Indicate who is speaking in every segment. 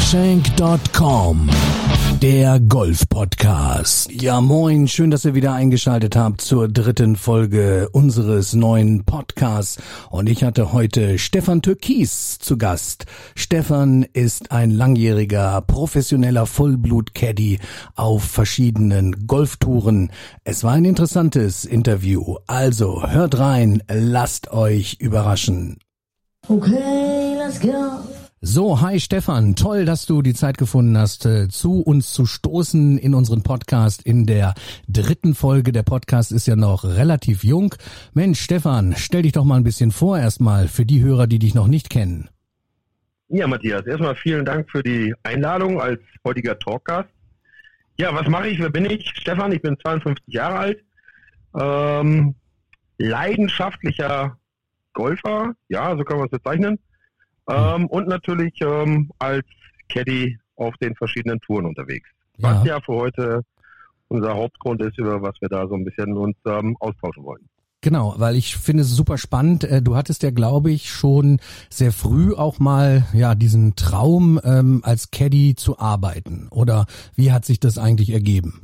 Speaker 1: Shank.com, der Golf-Podcast. Ja, moin, schön, dass ihr wieder eingeschaltet habt zur dritten Folge unseres neuen Podcasts. Und ich hatte heute Stefan Türkis zu Gast. Stefan ist ein langjähriger professioneller Vollblut-Caddy auf verschiedenen Golftouren. Es war ein interessantes Interview. Also hört rein, lasst euch überraschen.
Speaker 2: Okay, let's go.
Speaker 1: So, hi Stefan, toll, dass du die Zeit gefunden hast, äh, zu uns zu stoßen in unseren Podcast in der dritten Folge. Der Podcast ist ja noch relativ jung. Mensch, Stefan, stell dich doch mal ein bisschen vor erstmal für die Hörer, die dich noch nicht kennen.
Speaker 3: Ja, Matthias, erstmal vielen Dank für die Einladung als heutiger Talkgast. Ja, was mache ich? Wer bin ich? Stefan, ich bin 52 Jahre alt. Ähm, leidenschaftlicher Golfer, ja, so kann man es bezeichnen. Ähm, und natürlich ähm, als Caddy auf den verschiedenen Touren unterwegs.
Speaker 1: Ja.
Speaker 3: Was ja für heute unser Hauptgrund ist, über was wir da so ein bisschen uns ähm, austauschen wollen.
Speaker 1: Genau, weil ich finde es super spannend. Äh, Du hattest ja, glaube ich, schon sehr früh auch mal ja diesen Traum, ähm, als Caddy zu arbeiten. Oder wie hat sich das eigentlich ergeben?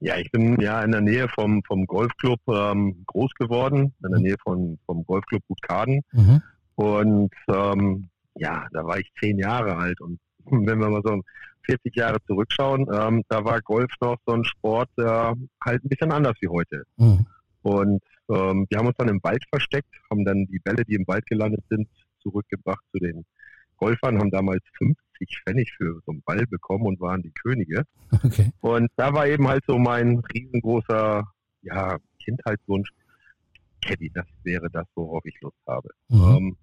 Speaker 3: Ja, ich bin ja in der Nähe vom, vom Golfclub ähm, groß geworden, in der Nähe von, vom Golfclub Gutkaden.
Speaker 1: Mhm.
Speaker 3: Und ähm, ja, da war ich zehn Jahre alt. Und wenn wir mal so 40 Jahre zurückschauen, ähm, da war Golf noch so ein Sport, der halt ein bisschen anders wie heute.
Speaker 1: Mhm.
Speaker 3: Und ähm, wir haben uns dann im Wald versteckt, haben dann die Bälle, die im Wald gelandet sind, zurückgebracht zu den Golfern, haben damals 50 Pfennig für so einen Ball bekommen und waren die Könige.
Speaker 1: Okay.
Speaker 3: Und da war eben halt so mein riesengroßer ja, Kindheitswunsch, Caddy, das wäre das, worauf ich Lust habe.
Speaker 1: Mhm.
Speaker 3: Ähm,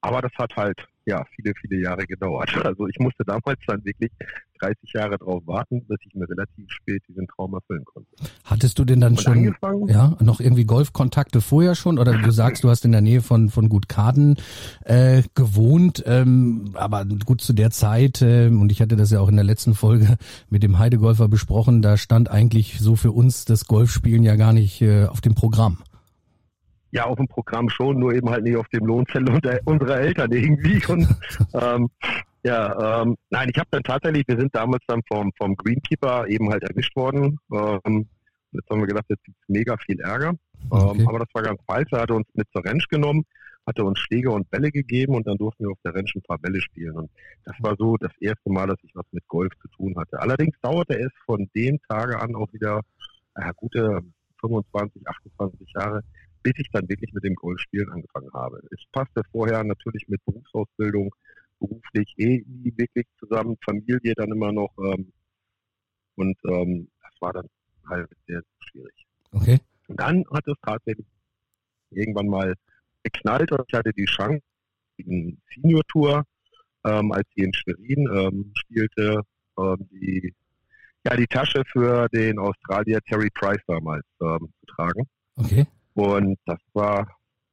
Speaker 3: aber das hat halt ja viele, viele Jahre gedauert. Also ich musste damals dann wirklich 30 Jahre drauf warten, bis ich mir relativ spät diesen Traum erfüllen konnte.
Speaker 1: Hattest du denn dann
Speaker 3: Und
Speaker 1: schon
Speaker 3: angefangen?
Speaker 1: ja noch irgendwie Golfkontakte vorher schon? Oder du sagst, du hast in der Nähe von von Gutkaden äh, gewohnt, ähm, aber gut zu der Zeit äh, und ich hatte das ja auch in der letzten Folge mit dem Heidegolfer besprochen. Da stand eigentlich so für uns das Golfspielen ja gar nicht äh, auf dem Programm.
Speaker 3: Ja, auf dem Programm schon, nur eben halt nicht auf dem Lohnzettel unserer Eltern irgendwie. Und ähm, ja, ähm, nein, ich habe dann tatsächlich, wir sind damals dann vom, vom Greenkeeper eben halt erwischt worden. Ähm, jetzt haben wir gedacht, jetzt gibt's mega viel Ärger.
Speaker 1: Okay.
Speaker 3: Ähm, aber das war ganz falsch. Er hatte uns mit zur Ranch genommen, hatte uns Schläge und Bälle gegeben und dann durften wir auf der Ranch ein paar Bälle spielen. Und das war so das erste Mal, dass ich was mit Golf zu tun hatte. Allerdings dauerte es von dem Tage an auch wieder äh, gute 25, 28 Jahre, bis ich dann wirklich mit dem Golfspielen angefangen habe. Es passte vorher natürlich mit Berufsausbildung, beruflich eh nie wirklich zusammen, Familie dann immer noch. Ähm, und ähm, das war dann halt sehr schwierig.
Speaker 1: Okay.
Speaker 3: Und dann hat es tatsächlich irgendwann mal geknallt und ich hatte die Chance, die Senior Tour, ähm, als sie in Schwerin ähm, spielte, ähm, die, ja, die Tasche für den Australier Terry Price damals ähm, zu tragen.
Speaker 1: Okay.
Speaker 3: Und das war,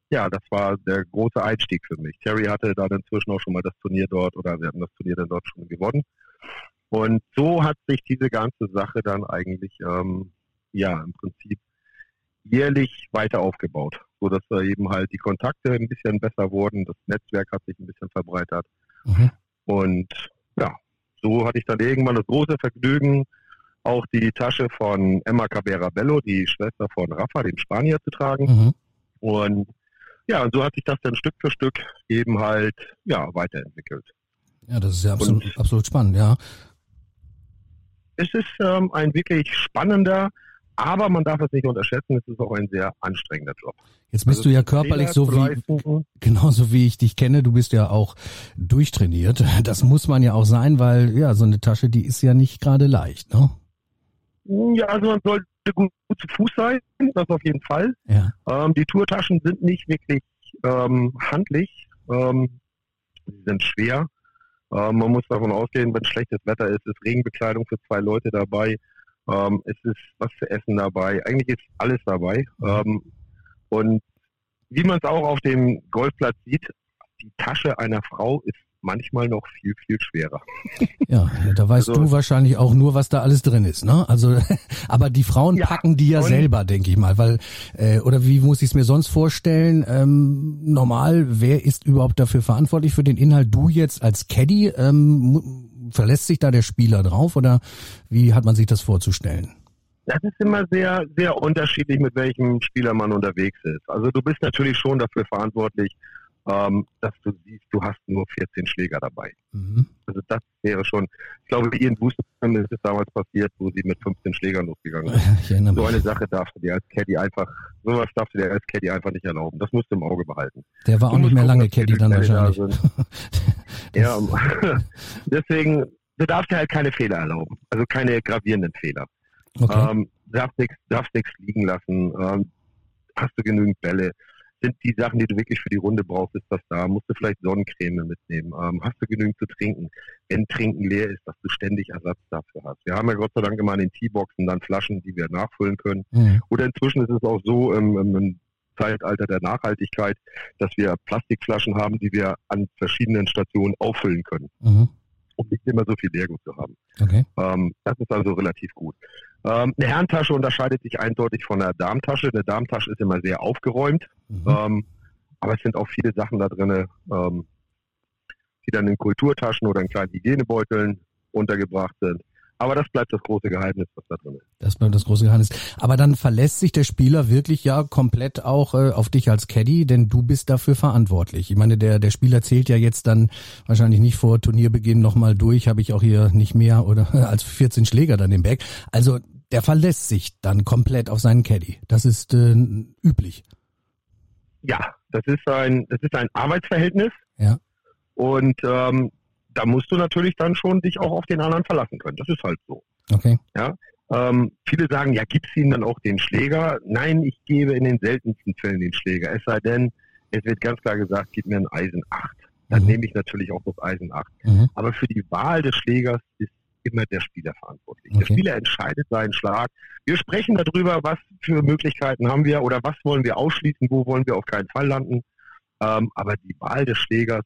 Speaker 3: ja, das war der große Einstieg für mich. Terry hatte dann inzwischen auch schon mal das Turnier dort oder wir hatten das Turnier dann dort schon gewonnen. Und so hat sich diese ganze Sache dann eigentlich, ähm, ja, im Prinzip jährlich weiter aufgebaut, so dass da eben halt die Kontakte ein bisschen besser wurden, das Netzwerk hat sich ein bisschen verbreitert
Speaker 1: Mhm.
Speaker 3: und ja, so hatte ich dann irgendwann das große Vergnügen, auch die Tasche von Emma Cabera Bello, die Schwester von Rafa, dem Spanier, zu tragen.
Speaker 1: Mhm.
Speaker 3: Und ja, und so hat sich das dann Stück für Stück eben halt ja weiterentwickelt.
Speaker 1: Ja, das ist ja absolut, absolut spannend, ja.
Speaker 3: Es ist ähm, ein wirklich spannender, aber man darf es nicht unterschätzen, es ist auch ein sehr anstrengender Job.
Speaker 1: Jetzt bist
Speaker 3: Also
Speaker 1: du ja körperlich so wie, genauso wie ich dich kenne. Du bist ja auch durchtrainiert. Das muss man ja auch sein, weil ja, so eine Tasche, die ist ja nicht gerade leicht, ne?
Speaker 3: Ja, also man sollte gut, gut zu Fuß sein, das auf jeden Fall.
Speaker 1: Ja.
Speaker 3: Ähm, die Tourtaschen sind nicht wirklich ähm, handlich. Ähm, sie sind schwer. Ähm, man muss davon ausgehen, wenn schlechtes Wetter ist, ist Regenbekleidung für zwei Leute dabei. Ähm, es ist was zu essen dabei. Eigentlich ist alles dabei. Ähm, und wie man es auch auf dem Golfplatz sieht, die Tasche einer Frau ist manchmal noch viel, viel schwerer.
Speaker 1: Ja, da weißt
Speaker 3: Also-
Speaker 1: du wahrscheinlich auch nur, was da alles drin ist, ne? Also, aber die Frauen
Speaker 3: Ja,
Speaker 1: packen die ja selber, denke ich mal, weil äh, oder wie muss ich es mir sonst vorstellen? Ähm, normal, wer ist überhaupt dafür verantwortlich für den Inhalt? Du jetzt als Caddy ähm, verlässt sich da der Spieler drauf oder wie hat man sich das vorzustellen?
Speaker 3: Das ist immer sehr, sehr unterschiedlich, mit welchem Spieler man unterwegs ist. Also du bist natürlich schon dafür verantwortlich, ähm, dass du siehst, du hast nur 14 Schläger dabei.
Speaker 1: Mhm.
Speaker 3: Also das wäre schon, ich glaube, Ian Boosterman ist es damals passiert, wo sie mit 15 Schlägern losgegangen sind.
Speaker 1: Erinnere
Speaker 3: So eine Sache darfst du dir als Caddy einfach, sowas darfst du dir als Caddy einfach nicht erlauben. Das musst du im Auge behalten.
Speaker 1: Der war
Speaker 3: Du
Speaker 1: auch nicht mehr
Speaker 3: gucken,
Speaker 1: lange Caddy dann
Speaker 3: da
Speaker 1: wahrscheinlich.
Speaker 3: sind. Ja, deswegen, du darfst dir halt keine Fehler erlauben. Also keine gravierenden Fehler.
Speaker 1: Okay.
Speaker 3: Ähm, darfst nichts darfst nichts liegen lassen. Ähm, hast du genügend Bälle? Sind die Sachen, die du wirklich für die Runde brauchst, ist das da? Musst du vielleicht Sonnencreme mitnehmen? Ähm, hast du genügend zu trinken? Wenn Trinken leer ist, dass du ständig Ersatz dafür hast. Wir haben ja Gott sei Dank immer in den Teeboxen dann Flaschen, die wir nachfüllen können.
Speaker 1: Mhm.
Speaker 3: Oder inzwischen ist es auch so im, im, im Zeitalter der Nachhaltigkeit, dass wir Plastikflaschen haben, die wir an verschiedenen Stationen auffüllen können,
Speaker 1: Mhm.
Speaker 3: um nicht immer so viel Leergut zu haben.
Speaker 1: Okay.
Speaker 3: Ähm, das ist also relativ gut. Ähm, eine Herrentasche unterscheidet sich eindeutig von einer Darmtasche. Eine Darmtasche ist immer sehr aufgeräumt,
Speaker 1: Mhm.
Speaker 3: ähm, aber es sind auch viele Sachen da drin, ähm, die dann in Kulturtaschen oder in kleinen Hygienebeuteln untergebracht sind. Aber das bleibt das große Geheimnis, was da drin ist.
Speaker 1: Das bleibt das große Geheimnis. Aber dann verlässt sich der Spieler wirklich ja komplett auch äh, auf dich als Caddy, denn du bist dafür verantwortlich. Ich meine, der, der Spieler zählt ja jetzt dann wahrscheinlich nicht vor Turnierbeginn nochmal durch, habe ich auch hier nicht mehr oder als 14 Schläger dann im Bag. Also der verlässt sich dann komplett auf seinen Caddy. Das ist äh, üblich.
Speaker 3: Ja, das ist ein, das ist ein Arbeitsverhältnis.
Speaker 1: Ja.
Speaker 3: Und ähm, da musst du natürlich dann schon dich auch auf den anderen verlassen können. Das ist halt so.
Speaker 1: Okay.
Speaker 3: Ähm, viele sagen, ja, gibt's ihnen dann auch den Schläger? Nein, ich gebe in den seltensten Fällen den Schläger. Es sei denn, es wird ganz klar gesagt, gib mir ein Eisen 8. Dann
Speaker 1: Mhm.
Speaker 3: nehme ich natürlich auch das Eisen 8.
Speaker 1: Mhm.
Speaker 3: Aber für die Wahl des Schlägers ist immer der Spieler verantwortlich.
Speaker 1: Okay.
Speaker 3: Der Spieler entscheidet seinen Schlag. Wir sprechen darüber, was für Möglichkeiten haben wir oder was wollen wir ausschließen, wo wollen wir auf keinen Fall landen. Ähm, aber die Wahl des Schlägers,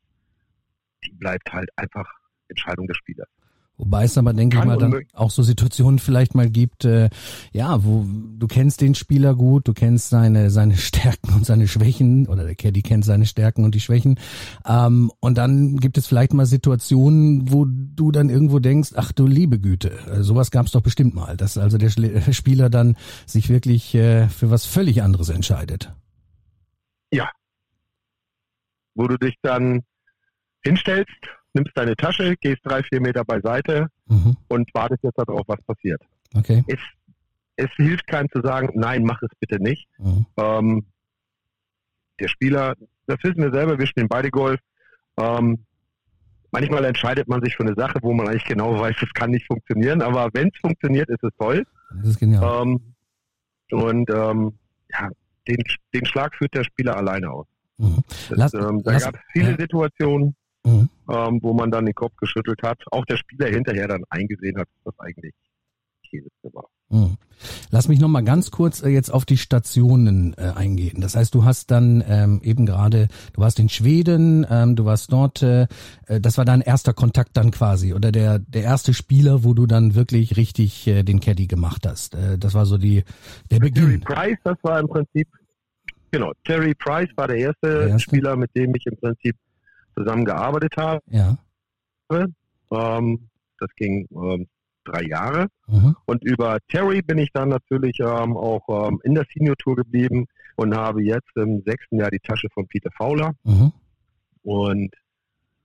Speaker 3: die bleibt halt einfach Entscheidung des Spielers.
Speaker 1: Wobei es aber, denke ich
Speaker 3: Kann
Speaker 1: mal, dann auch so Situationen vielleicht mal gibt, äh, ja, wo du kennst den Spieler gut, du kennst seine, seine Stärken und seine Schwächen, oder der Caddy kennt seine Stärken und die Schwächen. Ähm, und dann gibt es vielleicht mal Situationen, wo du dann irgendwo denkst, ach du liebe Güte, äh, sowas gab es doch bestimmt mal, dass also der Schle Spieler dann sich wirklich äh, für was völlig anderes entscheidet.
Speaker 3: Wo du dich dann hinstellst, nimmst deine Tasche, gehst drei, vier Meter beiseite
Speaker 1: Mhm.
Speaker 3: und wartest jetzt darauf, was passiert.
Speaker 1: Okay.
Speaker 3: Es, es hilft keinem zu sagen, nein, mach es bitte nicht.
Speaker 1: Mhm.
Speaker 3: Ähm, der Spieler, das wissen wir selber, wir spielen beide Golf. Ähm, manchmal entscheidet man sich für eine Sache, wo man eigentlich genau weiß, es kann nicht funktionieren, aber wenn es funktioniert, ist es toll.
Speaker 1: Das ist genial.
Speaker 3: Ähm, und ähm, ja, den, den Schlag führt der Spieler alleine aus.
Speaker 1: Mhm.
Speaker 3: Das,
Speaker 1: Lass-
Speaker 3: ähm, da gab es viele
Speaker 1: ja.
Speaker 3: Situationen,
Speaker 1: Mhm.
Speaker 3: ähm, wo man dann den Kopf geschüttelt hat. Auch der Spieler hinterher dann eingesehen hat, dass das eigentlich Käse war.
Speaker 1: Mhm. Lass mich noch mal ganz kurz äh, jetzt auf die Stationen äh, eingehen. Das heißt, du hast dann ähm, eben gerade, du warst in Schweden, ähm, du warst dort, äh, äh, das war dein erster Kontakt dann quasi oder der der erste Spieler, wo du dann wirklich richtig äh, den Caddy gemacht hast. Äh, das war so die der
Speaker 3: Terry
Speaker 1: Beginn.
Speaker 3: Price, das war im Prinzip, genau, Terry Price war der erste,
Speaker 1: Der erste?
Speaker 3: Spieler, mit dem ich im Prinzip zusammengearbeitet habe.
Speaker 1: Ja.
Speaker 3: Ähm, das ging ähm, drei Jahre.
Speaker 1: Mhm.
Speaker 3: Und über Terry bin ich dann natürlich ähm, auch ähm, in der Senior Tour geblieben und habe jetzt im sechsten Jahr die Tasche von Peter Fowler.
Speaker 1: Mhm.
Speaker 3: Und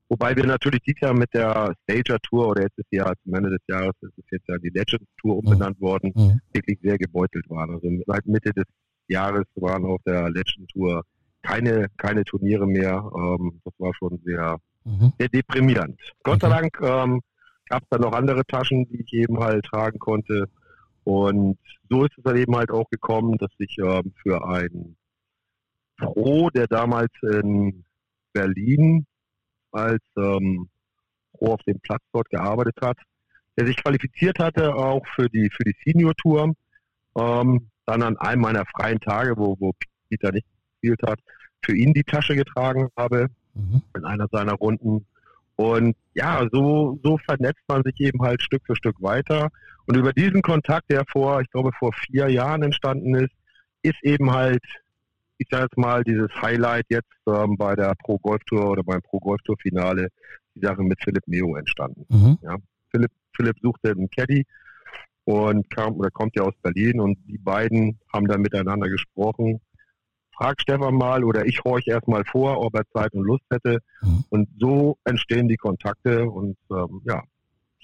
Speaker 3: wobei wir natürlich dieses Jahr mit der Stager Tour oder jetzt ist ja zum Ende des Jahres ist es jetzt ja die Legends Tour umbenannt worden,
Speaker 1: Mhm.
Speaker 3: wirklich sehr gebeutelt waren. Also seit Mitte des Jahres waren auf der Legend Tour keine, keine Turniere mehr. Ähm, das war schon sehr,
Speaker 1: Mhm.
Speaker 3: sehr deprimierend. Gott sei
Speaker 1: Okay.
Speaker 3: Dank ähm, gab es dann noch andere Taschen, die ich eben halt tragen konnte. Und so ist es dann eben halt auch gekommen, dass ich ähm, für einen Pro, der damals in Berlin als ähm, Pro auf dem Platz dort gearbeitet hat, der sich qualifiziert hatte auch für die für die Senior Tour. Ähm, dann an einem meiner freien Tage, wo, wo Peter nicht gespielt hat, für ihn die Tasche getragen habe mhm. in einer seiner Runden. Und ja, so, so vernetzt man sich eben halt Stück für Stück weiter. Und über diesen Kontakt, der vor, ich glaube, vor vier Jahren entstanden ist, ist eben halt, ich sage jetzt mal, dieses Highlight jetzt ähm, bei der Pro Golf Tour oder beim Pro Golf Tour Finale, die Sache mit Philipp Meo entstanden. Mhm. Ja, Philipp, Philipp suchte einen Caddy und kam oder kommt ja aus Berlin und die beiden haben dann miteinander gesprochen. Frag Stefan mal oder ich horche erstmal vor, ob er Zeit und Lust hätte. Mhm. Und so entstehen die Kontakte und ähm, ja,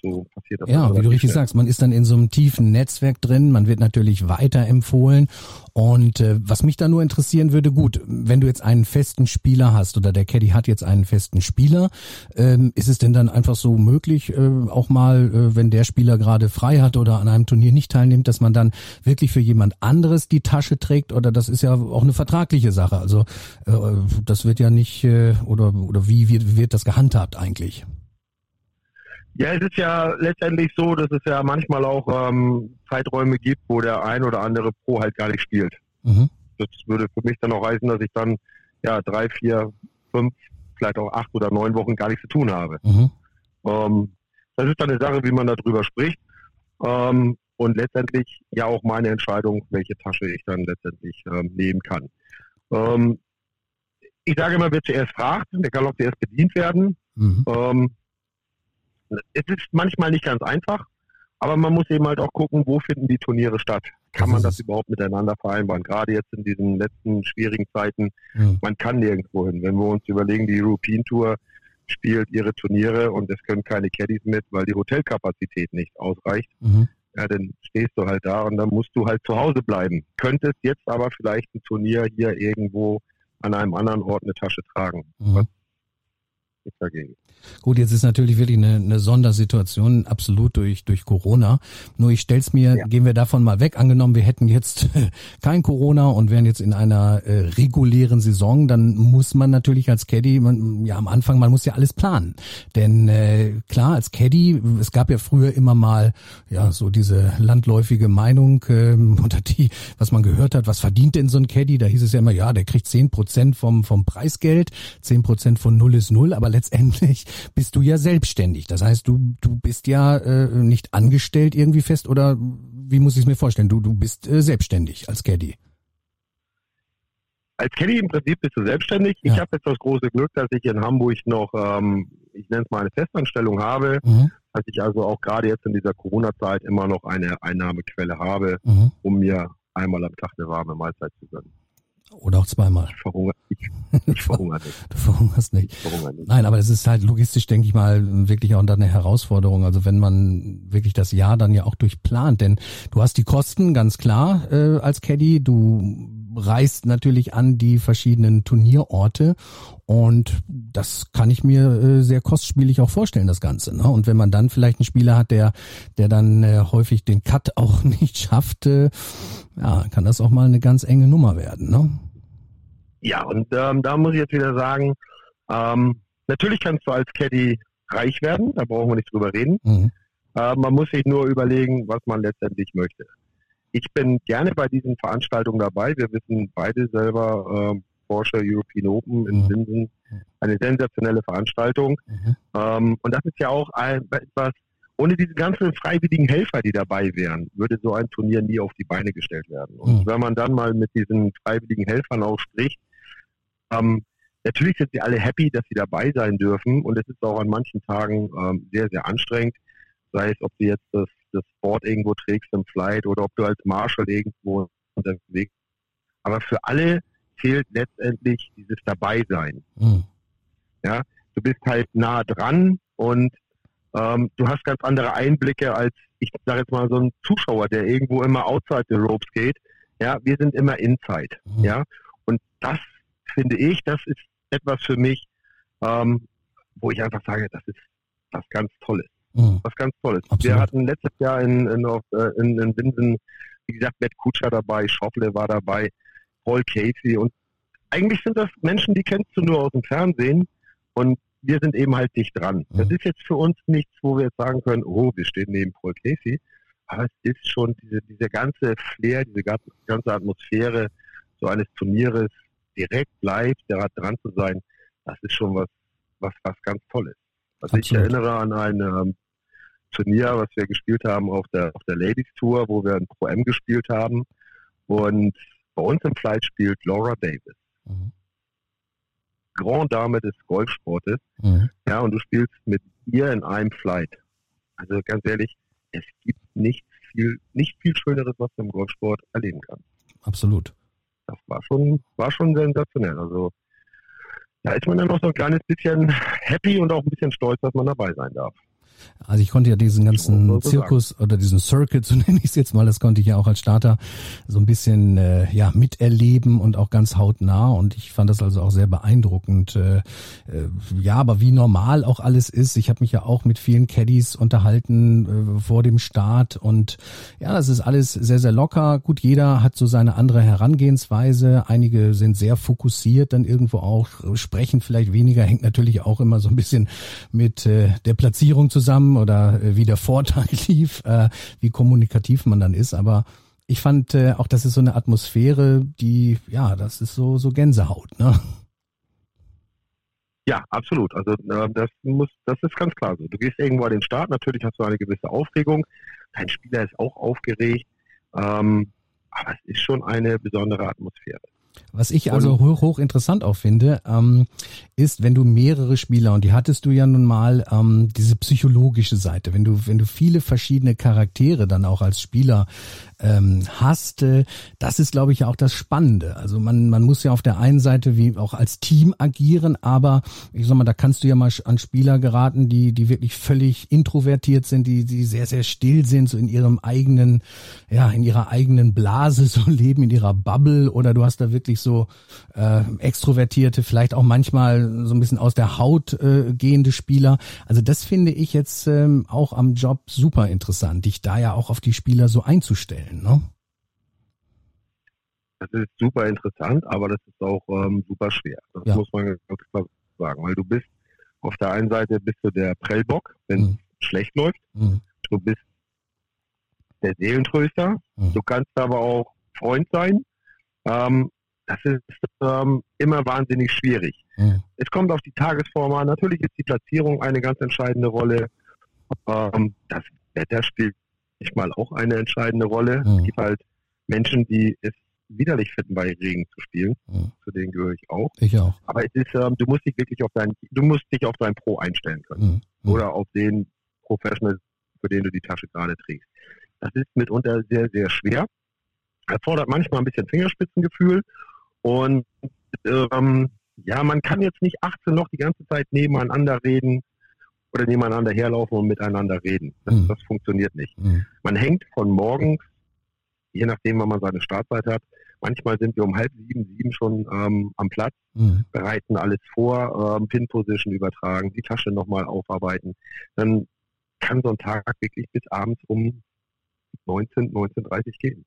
Speaker 3: so passiert das.
Speaker 1: Ja, wie du richtig schnell. sagst, man ist dann in so einem tiefen Netzwerk drin, man wird natürlich weiterempfohlen. Und äh, was mich da nur interessieren würde, gut, wenn du jetzt einen festen Spieler hast oder der Caddy hat jetzt einen festen Spieler, ähm, ist es denn dann einfach so möglich, äh, auch mal, äh, wenn der Spieler gerade frei hat oder an einem Turnier nicht teilnimmt, dass man dann wirklich für jemand anderes die Tasche trägt oder das ist ja auch eine vertragliche Sache. Also äh, das wird ja nicht äh, oder oder wie wird, wird das gehandhabt eigentlich?
Speaker 3: Ja, es ist ja letztendlich so, dass es ja manchmal auch ähm, Zeiträume gibt, wo der ein oder andere Pro halt gar nicht spielt. Mhm. Das würde für mich dann auch heißen, dass ich dann ja drei, vier, fünf, vielleicht auch acht oder neun Wochen gar nichts zu tun habe. Mhm. Ähm, das ist dann eine Sache, wie man darüber spricht. Ähm, und letztendlich ja auch meine Entscheidung, welche Tasche ich dann letztendlich ähm, nehmen kann. Ähm, ich sage immer, wer zuerst fragt, der kann auch zuerst bedient werden. Mhm. Es ist manchmal nicht ganz einfach, aber man muss eben halt auch gucken, wo finden die Turniere statt. Kann man das überhaupt miteinander vereinbaren? Gerade jetzt in diesen letzten schwierigen Zeiten, mhm. man kann nirgendwo hin. Wenn wir uns überlegen, die European Tour spielt ihre Turniere und es können keine Caddies mit, weil die Hotelkapazität nicht ausreicht. Mhm. Ja, dann stehst du halt da und dann musst du halt zu Hause bleiben. Könntest jetzt aber vielleicht ein Turnier hier irgendwo an einem anderen Ort eine Tasche tragen. Mhm. Was nichts dagegen.
Speaker 1: Gut, jetzt ist natürlich wirklich eine, eine Sondersituation, absolut durch, durch Corona. Nur ich stell's mir, ja. gehen wir davon mal weg. Angenommen, wir hätten jetzt kein Corona und wären jetzt in einer äh, regulären Saison, dann muss man natürlich als Caddy, man, ja am Anfang, man muss ja alles planen. Denn äh, klar, als Caddy, es gab ja früher immer mal ja so diese landläufige Meinung äh, oder die, was man gehört hat, was verdient denn so ein Caddy? Da hieß es ja immer, ja, der kriegt zehn Prozent vom, vom Preisgeld, zehn Prozent von null ist null, aber letztendlich bist du ja selbstständig. Das heißt, du, du bist ja äh, nicht angestellt irgendwie fest oder wie muss ich es mir vorstellen? Du, du bist äh, selbstständig als Caddy.
Speaker 3: Als Caddy im Prinzip bist du selbstständig. Ja. Ich habe jetzt das große Glück, dass ich in Hamburg noch, ähm, ich nenne es mal eine Festanstellung habe, mhm. dass ich also auch gerade jetzt in dieser Corona-Zeit immer noch eine Einnahmequelle habe, mhm. um mir einmal am Tag eine warme Mahlzeit zu gönnen.
Speaker 1: Oder auch zweimal.
Speaker 3: Ich verhungere, ich, ich verhungere nicht.
Speaker 1: Du verhungerst nicht. Ich verhungere nicht. Nein, aber das ist halt logistisch, denke ich mal, wirklich auch eine Herausforderung. Also wenn man wirklich das Jahr dann ja auch durchplant, denn du hast die Kosten ganz klar äh, als Caddy, du reist natürlich an die verschiedenen Turnierorte und das kann ich mir äh, sehr kostspielig auch vorstellen, das Ganze. Ne? Und wenn man dann vielleicht einen Spieler hat, der, der dann äh, häufig den Cut auch nicht schafft, äh, ja, kann das auch mal eine ganz enge Nummer werden. Ne?
Speaker 3: Ja, und ähm, da muss ich jetzt wieder sagen, ähm, natürlich kannst du als Caddy reich werden, da brauchen wir nicht drüber reden. Mhm. Äh, man muss sich nur überlegen, was man letztendlich möchte. Ich bin gerne bei diesen Veranstaltungen dabei. Wir wissen beide selber, äh, Porsche European Open in Sinsen, mhm. eine sensationelle Veranstaltung. Mhm. Ähm, und das ist ja auch ein, etwas, ohne diese ganzen freiwilligen Helfer, die dabei wären, würde so ein Turnier nie auf die Beine gestellt werden. Und mhm. wenn man dann mal mit diesen freiwilligen Helfern auch spricht, ähm, natürlich sind sie alle happy, dass sie dabei sein dürfen und es ist auch an manchen Tagen ähm, sehr, sehr anstrengend, sei es, ob du jetzt das, das Board irgendwo trägst im Flight oder ob du als Marshall irgendwo unterwegs bist. Aber für alle zählt letztendlich dieses Dabeisein. Mhm. Ja, du bist halt nah dran und ähm, du hast ganz andere Einblicke als, ich sage jetzt mal, so ein Zuschauer, der irgendwo immer outside the ropes geht. Ja, wir sind immer inside. Mhm. Ja, und das finde ich, das ist etwas für mich, ähm, wo ich einfach sage, das ist was ganz Tolles. Mhm. Was ganz Tolles. Absolut. Wir hatten letztes Jahr in, in, äh, in, in Winsen, wie gesagt, Matt Kutscher dabei, Schoffle war dabei, Paul Casey und eigentlich sind das Menschen, die kennst du nur aus dem Fernsehen und wir sind eben halt dicht dran. Das
Speaker 1: Mhm.
Speaker 3: ist jetzt für uns nichts, wo wir jetzt sagen können, oh, wir stehen neben Paul Casey. Aber es ist schon diese, diese ganze Flair, diese ga- ganze Atmosphäre so eines Turnieres direkt live dran zu sein, das ist schon was, was, was ganz Tolles. Also ich
Speaker 1: Absolut.
Speaker 3: erinnere an ein ähm, Turnier, was wir gespielt haben auf der, auf der Ladies Tour, wo wir ein Pro M gespielt haben. Und bei uns im Flight spielt Laura Davis.
Speaker 1: Mhm.
Speaker 3: Grand Dame des Golfsportes.
Speaker 1: Mhm.
Speaker 3: Ja, und du spielst mit ihr in einem Flight. Also ganz ehrlich, es gibt nicht viel, nicht viel Schöneres, was du im Golfsport erleben kannst.
Speaker 1: Absolut.
Speaker 3: Das war schon, war schon sensationell. Also da ist man dann noch so ein kleines bisschen happy und auch ein bisschen stolz, dass man dabei sein darf.
Speaker 1: Also ich konnte ja diesen ganzen Zirkus oder diesen Circuit, so nenne ich es jetzt mal, das konnte ich ja auch als Starter so ein bisschen äh, ja miterleben und auch ganz hautnah und ich fand das also auch sehr beeindruckend. Äh, äh, ja, aber wie normal auch alles ist, ich habe mich ja auch mit vielen Caddies unterhalten äh, vor dem Start und ja, das ist alles sehr, sehr locker. Gut, jeder hat so seine andere Herangehensweise. Einige sind sehr fokussiert dann irgendwo auch, sprechen vielleicht weniger, hängt natürlich auch immer so ein bisschen mit äh, der Platzierung zusammen oder äh, wie der Vortag lief, äh, wie kommunikativ man dann ist. Aber ich fand äh, auch, das ist so eine Atmosphäre, die, ja, das ist so, so Gänsehaut, ne?
Speaker 3: Ja, absolut. Also äh, das muss, das ist ganz klar so. Du gehst irgendwo an den Start, natürlich hast du eine gewisse Aufregung. Dein Spieler ist auch aufgeregt. Ähm, aber es ist schon eine besondere Atmosphäre.
Speaker 1: Was ich also hoch, hoch interessant auch finde, ähm, ist, wenn du mehrere Spieler, und die hattest du ja nun mal, ähm, diese psychologische Seite, wenn du, wenn du viele verschiedene Charaktere dann auch als Spieler ähm, hast, äh, das ist, glaube ich, auch das Spannende. Also man, man muss ja auf der einen Seite wie auch als Team agieren, aber ich sag mal, da kannst du ja mal an Spieler geraten, die, die wirklich völlig introvertiert sind, die, die sehr, sehr still sind, so in ihrem eigenen, ja, in ihrer eigenen Blase so leben, in ihrer Bubble, oder du hast da wirklich so äh, extrovertierte, vielleicht auch manchmal so ein bisschen aus der Haut äh, gehende Spieler. Also das finde ich jetzt ähm, auch am Job super interessant, dich da ja auch auf die Spieler so einzustellen. Ne?
Speaker 3: Das ist super interessant, aber das ist auch ähm, super schwer. Das
Speaker 1: Ja.
Speaker 3: muss man ganz klar sagen, weil du bist auf der einen Seite bist du der Prellbock, wenn es
Speaker 1: Mhm.
Speaker 3: schlecht läuft.
Speaker 1: Mhm.
Speaker 3: Du bist der Seelentröster.
Speaker 1: Mhm.
Speaker 3: Du kannst aber auch Freund sein. Ähm, das ist ähm, immer wahnsinnig schwierig.
Speaker 1: Mhm.
Speaker 3: Es kommt auf die Tagesform an. Natürlich ist die Platzierung eine ganz entscheidende Rolle. Ähm, das Wetter spielt manchmal auch eine entscheidende Rolle.
Speaker 1: Mhm.
Speaker 3: Es gibt halt Menschen, die es widerlich finden, bei Regen zu spielen.
Speaker 1: Mhm.
Speaker 3: Zu denen gehöre ich auch.
Speaker 1: Ich auch.
Speaker 3: Aber es ist, ähm, du musst dich wirklich auf dein, du musst dich auf deinen Pro einstellen können.
Speaker 1: Mhm. Mhm.
Speaker 3: Oder auf den Professional, für den du die Tasche gerade trägst. Das ist mitunter sehr, sehr schwer. Erfordert manchmal ein bisschen Fingerspitzengefühl. Und ähm, ja, man kann jetzt nicht 18 noch die ganze Zeit nebeneinander reden oder nebeneinander herlaufen und miteinander reden. Das,
Speaker 1: Mhm.
Speaker 3: das funktioniert nicht.
Speaker 1: Mhm.
Speaker 3: Man hängt von morgens, je nachdem, wann man seine Startzeit hat, manchmal sind wir um halb sieben, sieben schon ähm, am Platz,
Speaker 1: Mhm.
Speaker 3: bereiten alles vor, ähm, Pin-Position übertragen, die Tasche nochmal aufarbeiten. Dann kann so ein Tag wirklich bis abends um 19, 19.30 gehen.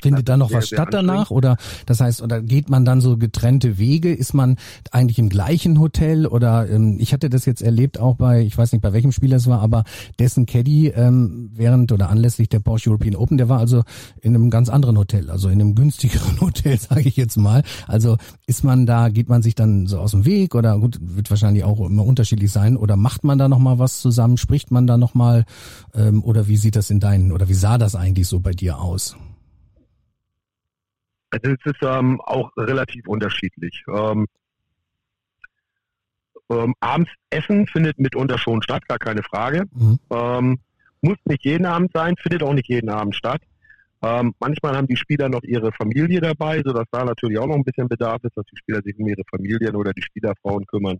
Speaker 1: Findet da noch
Speaker 3: sehr,
Speaker 1: was statt danach? oder das heißt oder geht man dann so getrennte Wege? Ist man eigentlich im gleichen Hotel? Oder ähm, ich hatte das jetzt erlebt auch bei ich weiß nicht bei welchem Spieler es war, aber dessen Caddy ähm, während oder anlässlich der Porsche European Open, der war also in einem ganz anderen Hotel, also in einem günstigeren Hotel, sage ich jetzt mal. Also ist man da geht man sich dann so aus dem Weg? Oder gut wird wahrscheinlich auch immer unterschiedlich sein. Oder macht man da noch mal was zusammen, spricht man da noch mal? Ähm, oder wie sieht das in deinen oder wie sah das eigentlich so bei dir aus?
Speaker 3: Also es ist ähm, auch relativ unterschiedlich. Ähm, ähm, abends Essen findet mitunter schon statt, gar keine Frage.
Speaker 1: Mhm.
Speaker 3: Ähm, muss nicht jeden Abend sein, findet auch nicht jeden Abend statt. Ähm, manchmal haben die Spieler noch ihre Familie dabei, sodass da natürlich auch noch ein bisschen Bedarf ist, dass die Spieler sich um ihre Familien oder die Spielerfrauen kümmern.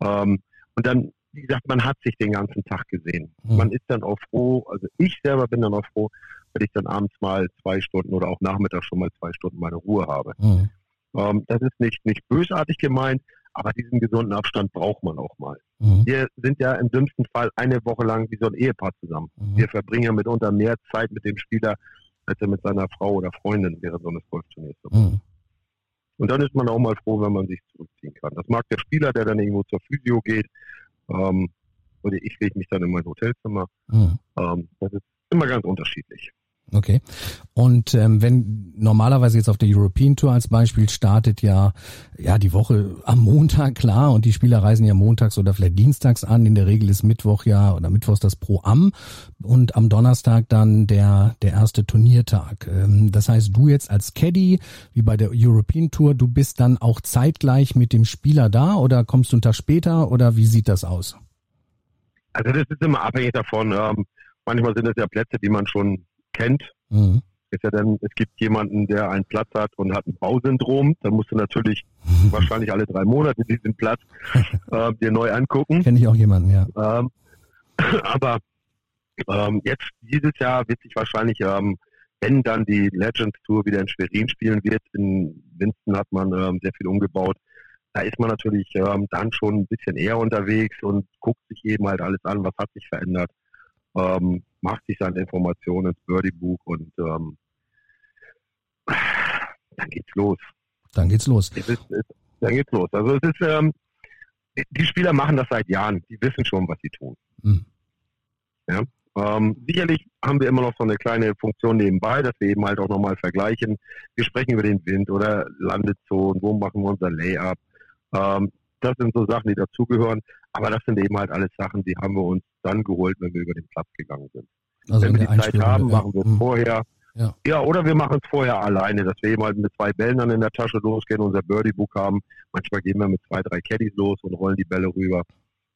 Speaker 3: Ähm, und dann, wie gesagt, man hat sich den ganzen Tag gesehen.
Speaker 1: Mhm.
Speaker 3: Man ist dann auch froh, also ich selber bin dann auch froh, wenn ich dann abends mal zwei Stunden oder auch nachmittags schon mal zwei Stunden meine Ruhe habe.
Speaker 1: Mhm.
Speaker 3: Ähm, das ist nicht, nicht bösartig gemeint, aber diesen gesunden Abstand braucht man auch mal.
Speaker 1: Mhm.
Speaker 3: Wir sind ja im dümmsten Fall eine Woche lang wie so ein Ehepaar zusammen.
Speaker 1: Mhm.
Speaker 3: Wir verbringen ja mitunter mehr Zeit mit dem Spieler, als er mit seiner Frau oder Freundin während so eines Golfturniers.
Speaker 1: Mhm.
Speaker 3: Und dann ist man auch mal froh, wenn man sich zurückziehen kann. Das mag der Spieler, der dann irgendwo zur Physio geht. Ähm, oder ich lege mich dann in mein Hotelzimmer. Mhm. Ähm, das ist immer ganz unterschiedlich.
Speaker 1: Okay. Und ähm, wenn normalerweise jetzt auf der European Tour als Beispiel startet ja ja die Woche am Montag klar und die Spieler reisen ja montags oder vielleicht dienstags an. In der Regel ist Mittwoch ja oder Mittwochs das Pro Am und am Donnerstag dann der der erste Turniertag. Ähm, das heißt, du jetzt als Caddy wie bei der European Tour, du bist dann auch zeitgleich mit dem Spieler da oder kommst du einen Tag später oder wie sieht das aus?
Speaker 3: Also das ist immer abhängig davon. Ähm, manchmal sind es ja Plätze, die man schon kennt. Mhm. Ist ja dann, es gibt jemanden, der einen Platz hat und hat ein Bausyndrom. Da musst du natürlich wahrscheinlich alle drei Monate diesen Platz äh, dir neu angucken.
Speaker 1: Kenne ich auch jemanden, ja. Ähm,
Speaker 3: aber ähm, jetzt dieses Jahr wird sich wahrscheinlich, ähm, wenn dann die Legends Tour wieder in Schwerin spielen wird, in Winston hat man ähm, sehr viel umgebaut. Da ist man natürlich ähm, dann schon ein bisschen eher unterwegs und guckt sich eben halt alles an, was hat sich verändert ähm, macht sich seine Informationen ins Birdie-Buch und ähm, dann geht's los.
Speaker 1: Dann geht's los.
Speaker 3: Es ist, es, dann geht's los. Also es ist, ähm, die Spieler machen das seit Jahren. Die wissen schon, was sie tun. Mhm. Ja. Ähm, sicherlich haben wir immer noch so eine kleine Funktion nebenbei, dass wir eben halt auch nochmal vergleichen. Wir sprechen über den Wind oder Landezonen, wo machen wir unser Layup. Ähm, das sind so Sachen, die dazugehören. Aber das sind eben halt alles Sachen, die haben wir uns dann geholt, wenn wir über den Platz gegangen sind. Also wenn wir die Zeit haben, machen wir es mhm. vorher. Ja. ja, oder wir machen es vorher alleine, dass wir eben halt mit zwei Bällen dann in der Tasche losgehen, unser Birdie-Book haben. Manchmal gehen wir mit zwei, drei Caddies los und rollen die Bälle rüber.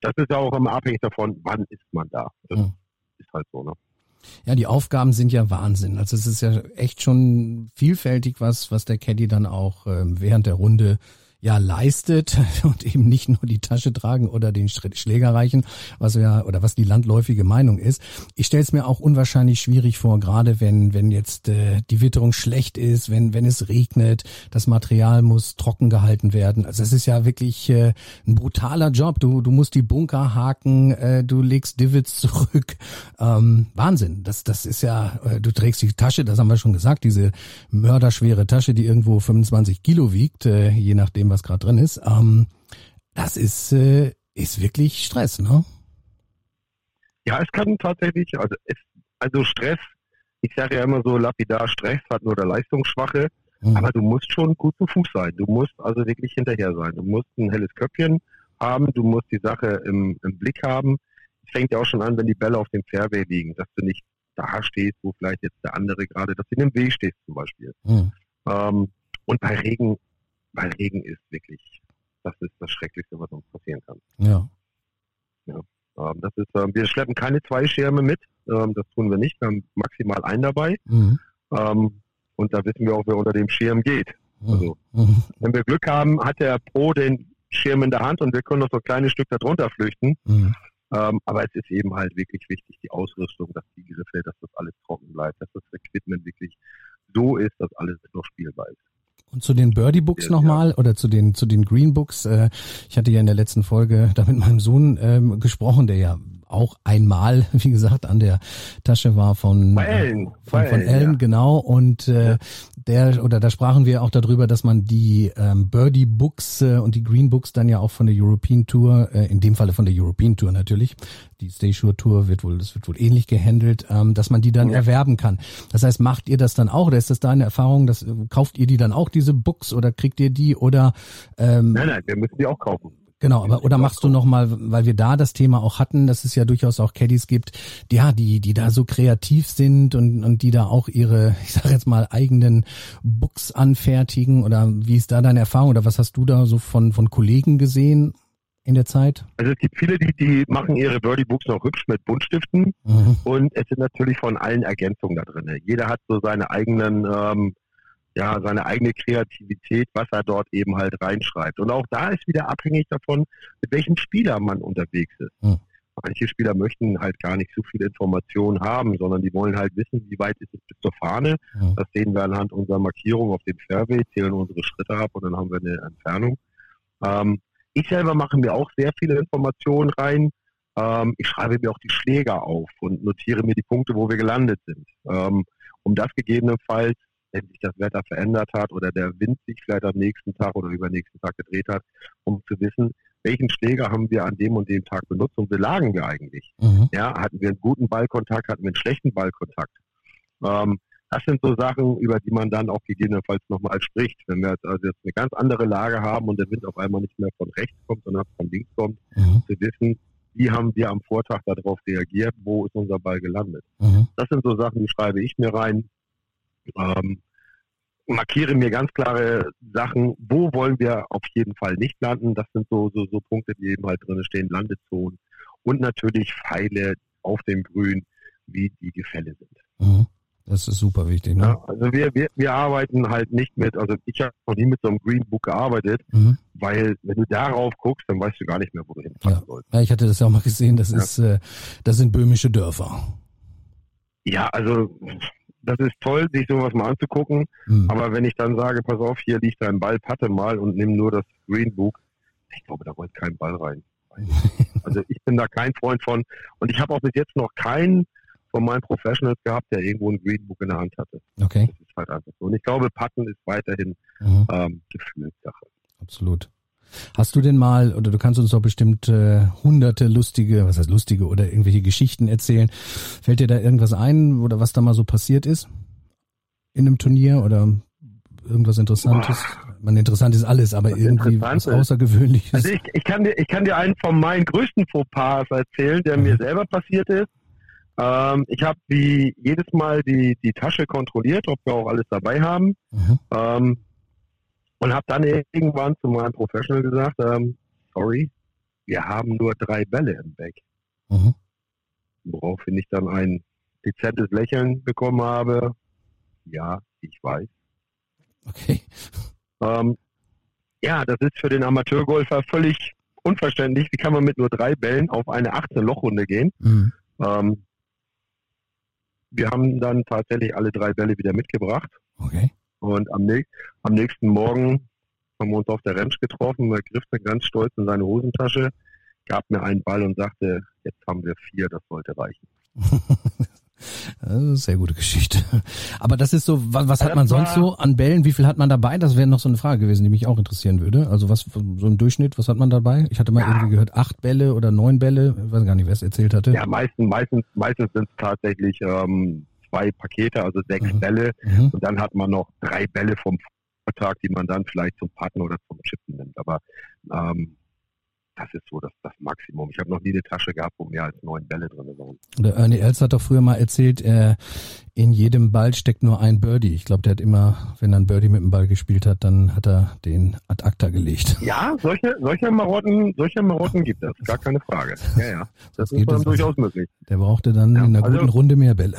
Speaker 3: Das ist ja auch immer abhängig davon, wann ist man da. Das mhm. ist halt so, ne?
Speaker 1: Ja, die Aufgaben sind ja Wahnsinn. Also es ist ja echt schon vielfältig, was, was der Caddy dann auch ähm, während der Runde ja leistet und eben nicht nur die Tasche tragen oder den Schläger reichen, was ja oder was die landläufige Meinung ist. Ich stelle es mir auch unwahrscheinlich schwierig vor, gerade wenn wenn jetzt äh, die Witterung schlecht ist, wenn wenn es regnet, das Material muss trocken gehalten werden. Also es ist ja wirklich äh, ein brutaler Job. Du du musst die Bunker haken, äh, du legst Divots zurück. Ähm, Wahnsinn. Das das ist ja äh, du trägst die Tasche, das haben wir schon gesagt, diese mörderschwere Tasche, die irgendwo 25 Kilo wiegt, äh, je nachdem was gerade drin ist. Ähm, das ist, äh, ist wirklich Stress, ne?
Speaker 3: Ja, es kann tatsächlich, also, es, also Stress, ich sage ja immer so lapidar, Stress hat nur der Leistungsschwache, mhm. aber du musst schon gut zu Fuß sein. Du musst also wirklich hinterher sein. Du musst ein helles Köpfchen haben, du musst die Sache im, im Blick haben. Es fängt ja auch schon an, wenn die Bälle auf dem Fairway liegen, dass du nicht da stehst, wo vielleicht jetzt der andere gerade, dass du in dem Weg stehst zum Beispiel. Mhm. Ähm, und bei Regen weil Regen ist wirklich, das ist das Schrecklichste, was uns passieren kann.
Speaker 1: Ja.
Speaker 3: ja. Ähm, das ist, ähm, wir schleppen keine zwei Schirme mit, ähm, das tun wir nicht, wir haben maximal einen dabei. Mhm. Ähm, und da wissen wir auch, wer unter dem Schirm geht. Mhm. Also, mhm. wenn wir Glück haben, hat der Pro den Schirm in der Hand und wir können noch so ein kleines Stück darunter flüchten. Mhm. Ähm, aber es ist eben halt wirklich wichtig, die Ausrüstung, dass die Griffe, dass das alles trocken bleibt, dass das Equipment wirklich so ist, dass alles noch spielbar ist.
Speaker 1: Und zu den Birdie Books ja, nochmal ja. oder zu den zu den Green Books. Äh, ich hatte ja in der letzten Folge da mit meinem Sohn ähm, gesprochen, der ja auch einmal, wie gesagt, an der Tasche war von
Speaker 3: Bei Ellen.
Speaker 1: von, von Ellen, ja. genau. Und äh, der oder da sprachen wir auch darüber, dass man die ähm, Birdie Books äh, und die Green Books dann ja auch von der European Tour, äh, in dem Falle von der European Tour natürlich, die Stay Sure Tour wird wohl, das wird wohl ähnlich gehandelt, ähm, dass man die dann ja. erwerben kann. Das heißt, macht ihr das dann auch oder ist das deine Erfahrung, dass kauft ihr die dann auch diese Books oder kriegt ihr die oder
Speaker 3: ähm, Nein, nein, wir müssen die auch kaufen.
Speaker 1: Genau, aber oder machst du noch mal, weil wir da das Thema auch hatten, dass es ja durchaus auch Caddies gibt, ja, die die da so kreativ sind und und die da auch ihre, ich sage jetzt mal eigenen Books anfertigen oder wie ist da deine Erfahrung oder was hast du da so von von Kollegen gesehen in der Zeit?
Speaker 3: Also es gibt viele, die die machen ihre Birdie Books noch hübsch mit Buntstiften mhm. und es sind natürlich von allen Ergänzungen da drin. Jeder hat so seine eigenen ähm, ja, seine eigene Kreativität, was er dort eben halt reinschreibt. Und auch da ist wieder abhängig davon, mit welchem Spieler man unterwegs ist. Hm. Manche Spieler möchten halt gar nicht so viel Information haben, sondern die wollen halt wissen, wie weit ist es bis zur Fahne. Hm. Das sehen wir anhand unserer Markierung auf dem Fairway, zählen unsere Schritte ab und dann haben wir eine Entfernung. Ähm, ich selber mache mir auch sehr viele Informationen rein. Ähm, ich schreibe mir auch die Schläger auf und notiere mir die Punkte, wo wir gelandet sind, ähm, um das gegebenenfalls wenn sich das Wetter verändert hat oder der Wind sich vielleicht am nächsten Tag oder übernächsten Tag gedreht hat, um zu wissen, welchen Schläger haben wir an dem und dem Tag benutzt und wie lagen wir eigentlich.
Speaker 1: Mhm.
Speaker 3: Ja, hatten wir einen guten Ballkontakt, hatten wir einen schlechten Ballkontakt. Ähm, das sind so Sachen, über die man dann auch gegebenenfalls nochmal spricht. Wenn wir jetzt also jetzt eine ganz andere Lage haben und der Wind auf einmal nicht mehr von rechts kommt, sondern von links kommt,
Speaker 1: Mhm.
Speaker 3: zu wissen, wie haben wir am Vortag darauf reagiert, wo ist unser Ball gelandet.
Speaker 1: Mhm.
Speaker 3: Das sind so Sachen, die schreibe ich mir rein. Ähm, markiere mir ganz klare Sachen, wo wollen wir auf jeden Fall nicht landen. Das sind so, so, so Punkte, die eben halt drin stehen, Landezonen. Und natürlich Pfeile auf dem Grün, wie die Gefälle sind.
Speaker 1: Mhm. Das ist super wichtig, ne?
Speaker 3: Ja, also wir, wir, wir arbeiten halt nicht mit, also ich habe noch nie mit so einem Green Book gearbeitet,
Speaker 1: Mhm.
Speaker 3: weil wenn du darauf guckst, dann weißt du gar nicht mehr, wo du hinfahren
Speaker 1: Ja.
Speaker 3: sollst.
Speaker 1: ja, ich hatte das ja auch mal gesehen. Das
Speaker 3: Ja.
Speaker 1: ist, äh, das sind böhmische Dörfer.
Speaker 3: Ja, also das ist toll, sich sowas mal anzugucken.
Speaker 1: Mhm.
Speaker 3: Aber wenn ich dann sage, pass auf, hier liegt ein Ball, patte mal und nimm nur das Green Book, ich glaube, da rollt kein Ball rein. Also ich bin da kein Freund von. Und ich habe auch bis jetzt noch keinen von meinen Professionals gehabt, der irgendwo ein Green Book in der Hand hatte.
Speaker 1: Okay.
Speaker 3: Das ist halt einfach so. Und ich glaube, Patten ist weiterhin
Speaker 1: Mhm.
Speaker 3: ähm, Gefühlssache.
Speaker 1: Absolut. Hast du denn mal, oder du kannst uns doch bestimmt äh, hunderte lustige, was heißt lustige oder irgendwelche Geschichten erzählen. Fällt dir da irgendwas ein oder was da mal so passiert ist? In einem Turnier oder irgendwas Interessantes? Man interessant ist alles, aber
Speaker 3: Was
Speaker 1: irgendwie was? Außergewöhnliches.
Speaker 3: Also ich, ich, kann dir, ich kann dir einen von meinen größten Fauxpas erzählen, der
Speaker 1: Mhm.
Speaker 3: mir selber passiert ist. Ähm, ich habe wie jedes Mal die, die Tasche kontrolliert, ob wir auch alles dabei haben.
Speaker 1: Mhm.
Speaker 3: Ähm, und habe dann irgendwann zu meinem Professional gesagt, ähm, sorry, wir haben nur drei Bälle im Bag.
Speaker 1: Mhm.
Speaker 3: Woraufhin ich dann ein dezentes Lächeln bekommen habe. Ja, ich weiß.
Speaker 1: Okay.
Speaker 3: Ähm, ja, das ist für den Amateurgolfer völlig unverständlich. Wie kann man mit nur drei Bällen auf eine 18-Loch-Runde gehen?
Speaker 1: Mhm.
Speaker 3: Ähm, wir haben dann tatsächlich alle drei Bälle wieder mitgebracht.
Speaker 1: Okay.
Speaker 3: Und am, am nächsten Morgen haben wir uns auf der Ranch getroffen. Er griff dann ganz stolz in seine Hosentasche, gab mir einen Ball und sagte, jetzt haben wir vier, das sollte reichen.
Speaker 1: Das ist eine sehr gute Geschichte. Aber das ist so, was, was hat man sonst so an Bällen? Wie viel hat man dabei? Das wäre noch so eine Frage gewesen, die mich auch interessieren würde. Also was, so im Durchschnitt, was hat man dabei? Ich hatte mal
Speaker 3: Ja.
Speaker 1: irgendwie gehört, acht Bälle oder neun Bälle. Ich weiß gar nicht, wer es erzählt hatte.
Speaker 3: Ja, meistens, meistens, meistens sind es tatsächlich ähm, zwei Pakete, also sechs
Speaker 1: Mhm.
Speaker 3: Bälle.
Speaker 1: Mhm.
Speaker 3: Und dann hat man noch drei Bälle vom Vortag, die man dann vielleicht zum Patten oder zum Chippen nimmt. Aber ähm, das ist so das, das Maximum. Ich habe noch nie eine Tasche gehabt, wo mehr als neun Bälle drin waren.
Speaker 1: Der Ernie Els hat doch früher mal erzählt, äh, in jedem Ball steckt nur ein Birdie. Ich glaube, der hat immer, wenn er ein Birdie mit dem Ball gespielt hat, dann hat er den ad acta gelegt.
Speaker 3: Ja, solche, solche Marotten, solche Marotten gibt es, gar keine Frage. Ja, ja. Das
Speaker 1: geht
Speaker 3: ist dann
Speaker 1: das
Speaker 3: durchaus möglich.
Speaker 1: Der brauchte dann
Speaker 3: Ja,
Speaker 1: in einer
Speaker 3: also-
Speaker 1: guten Runde mehr Bälle.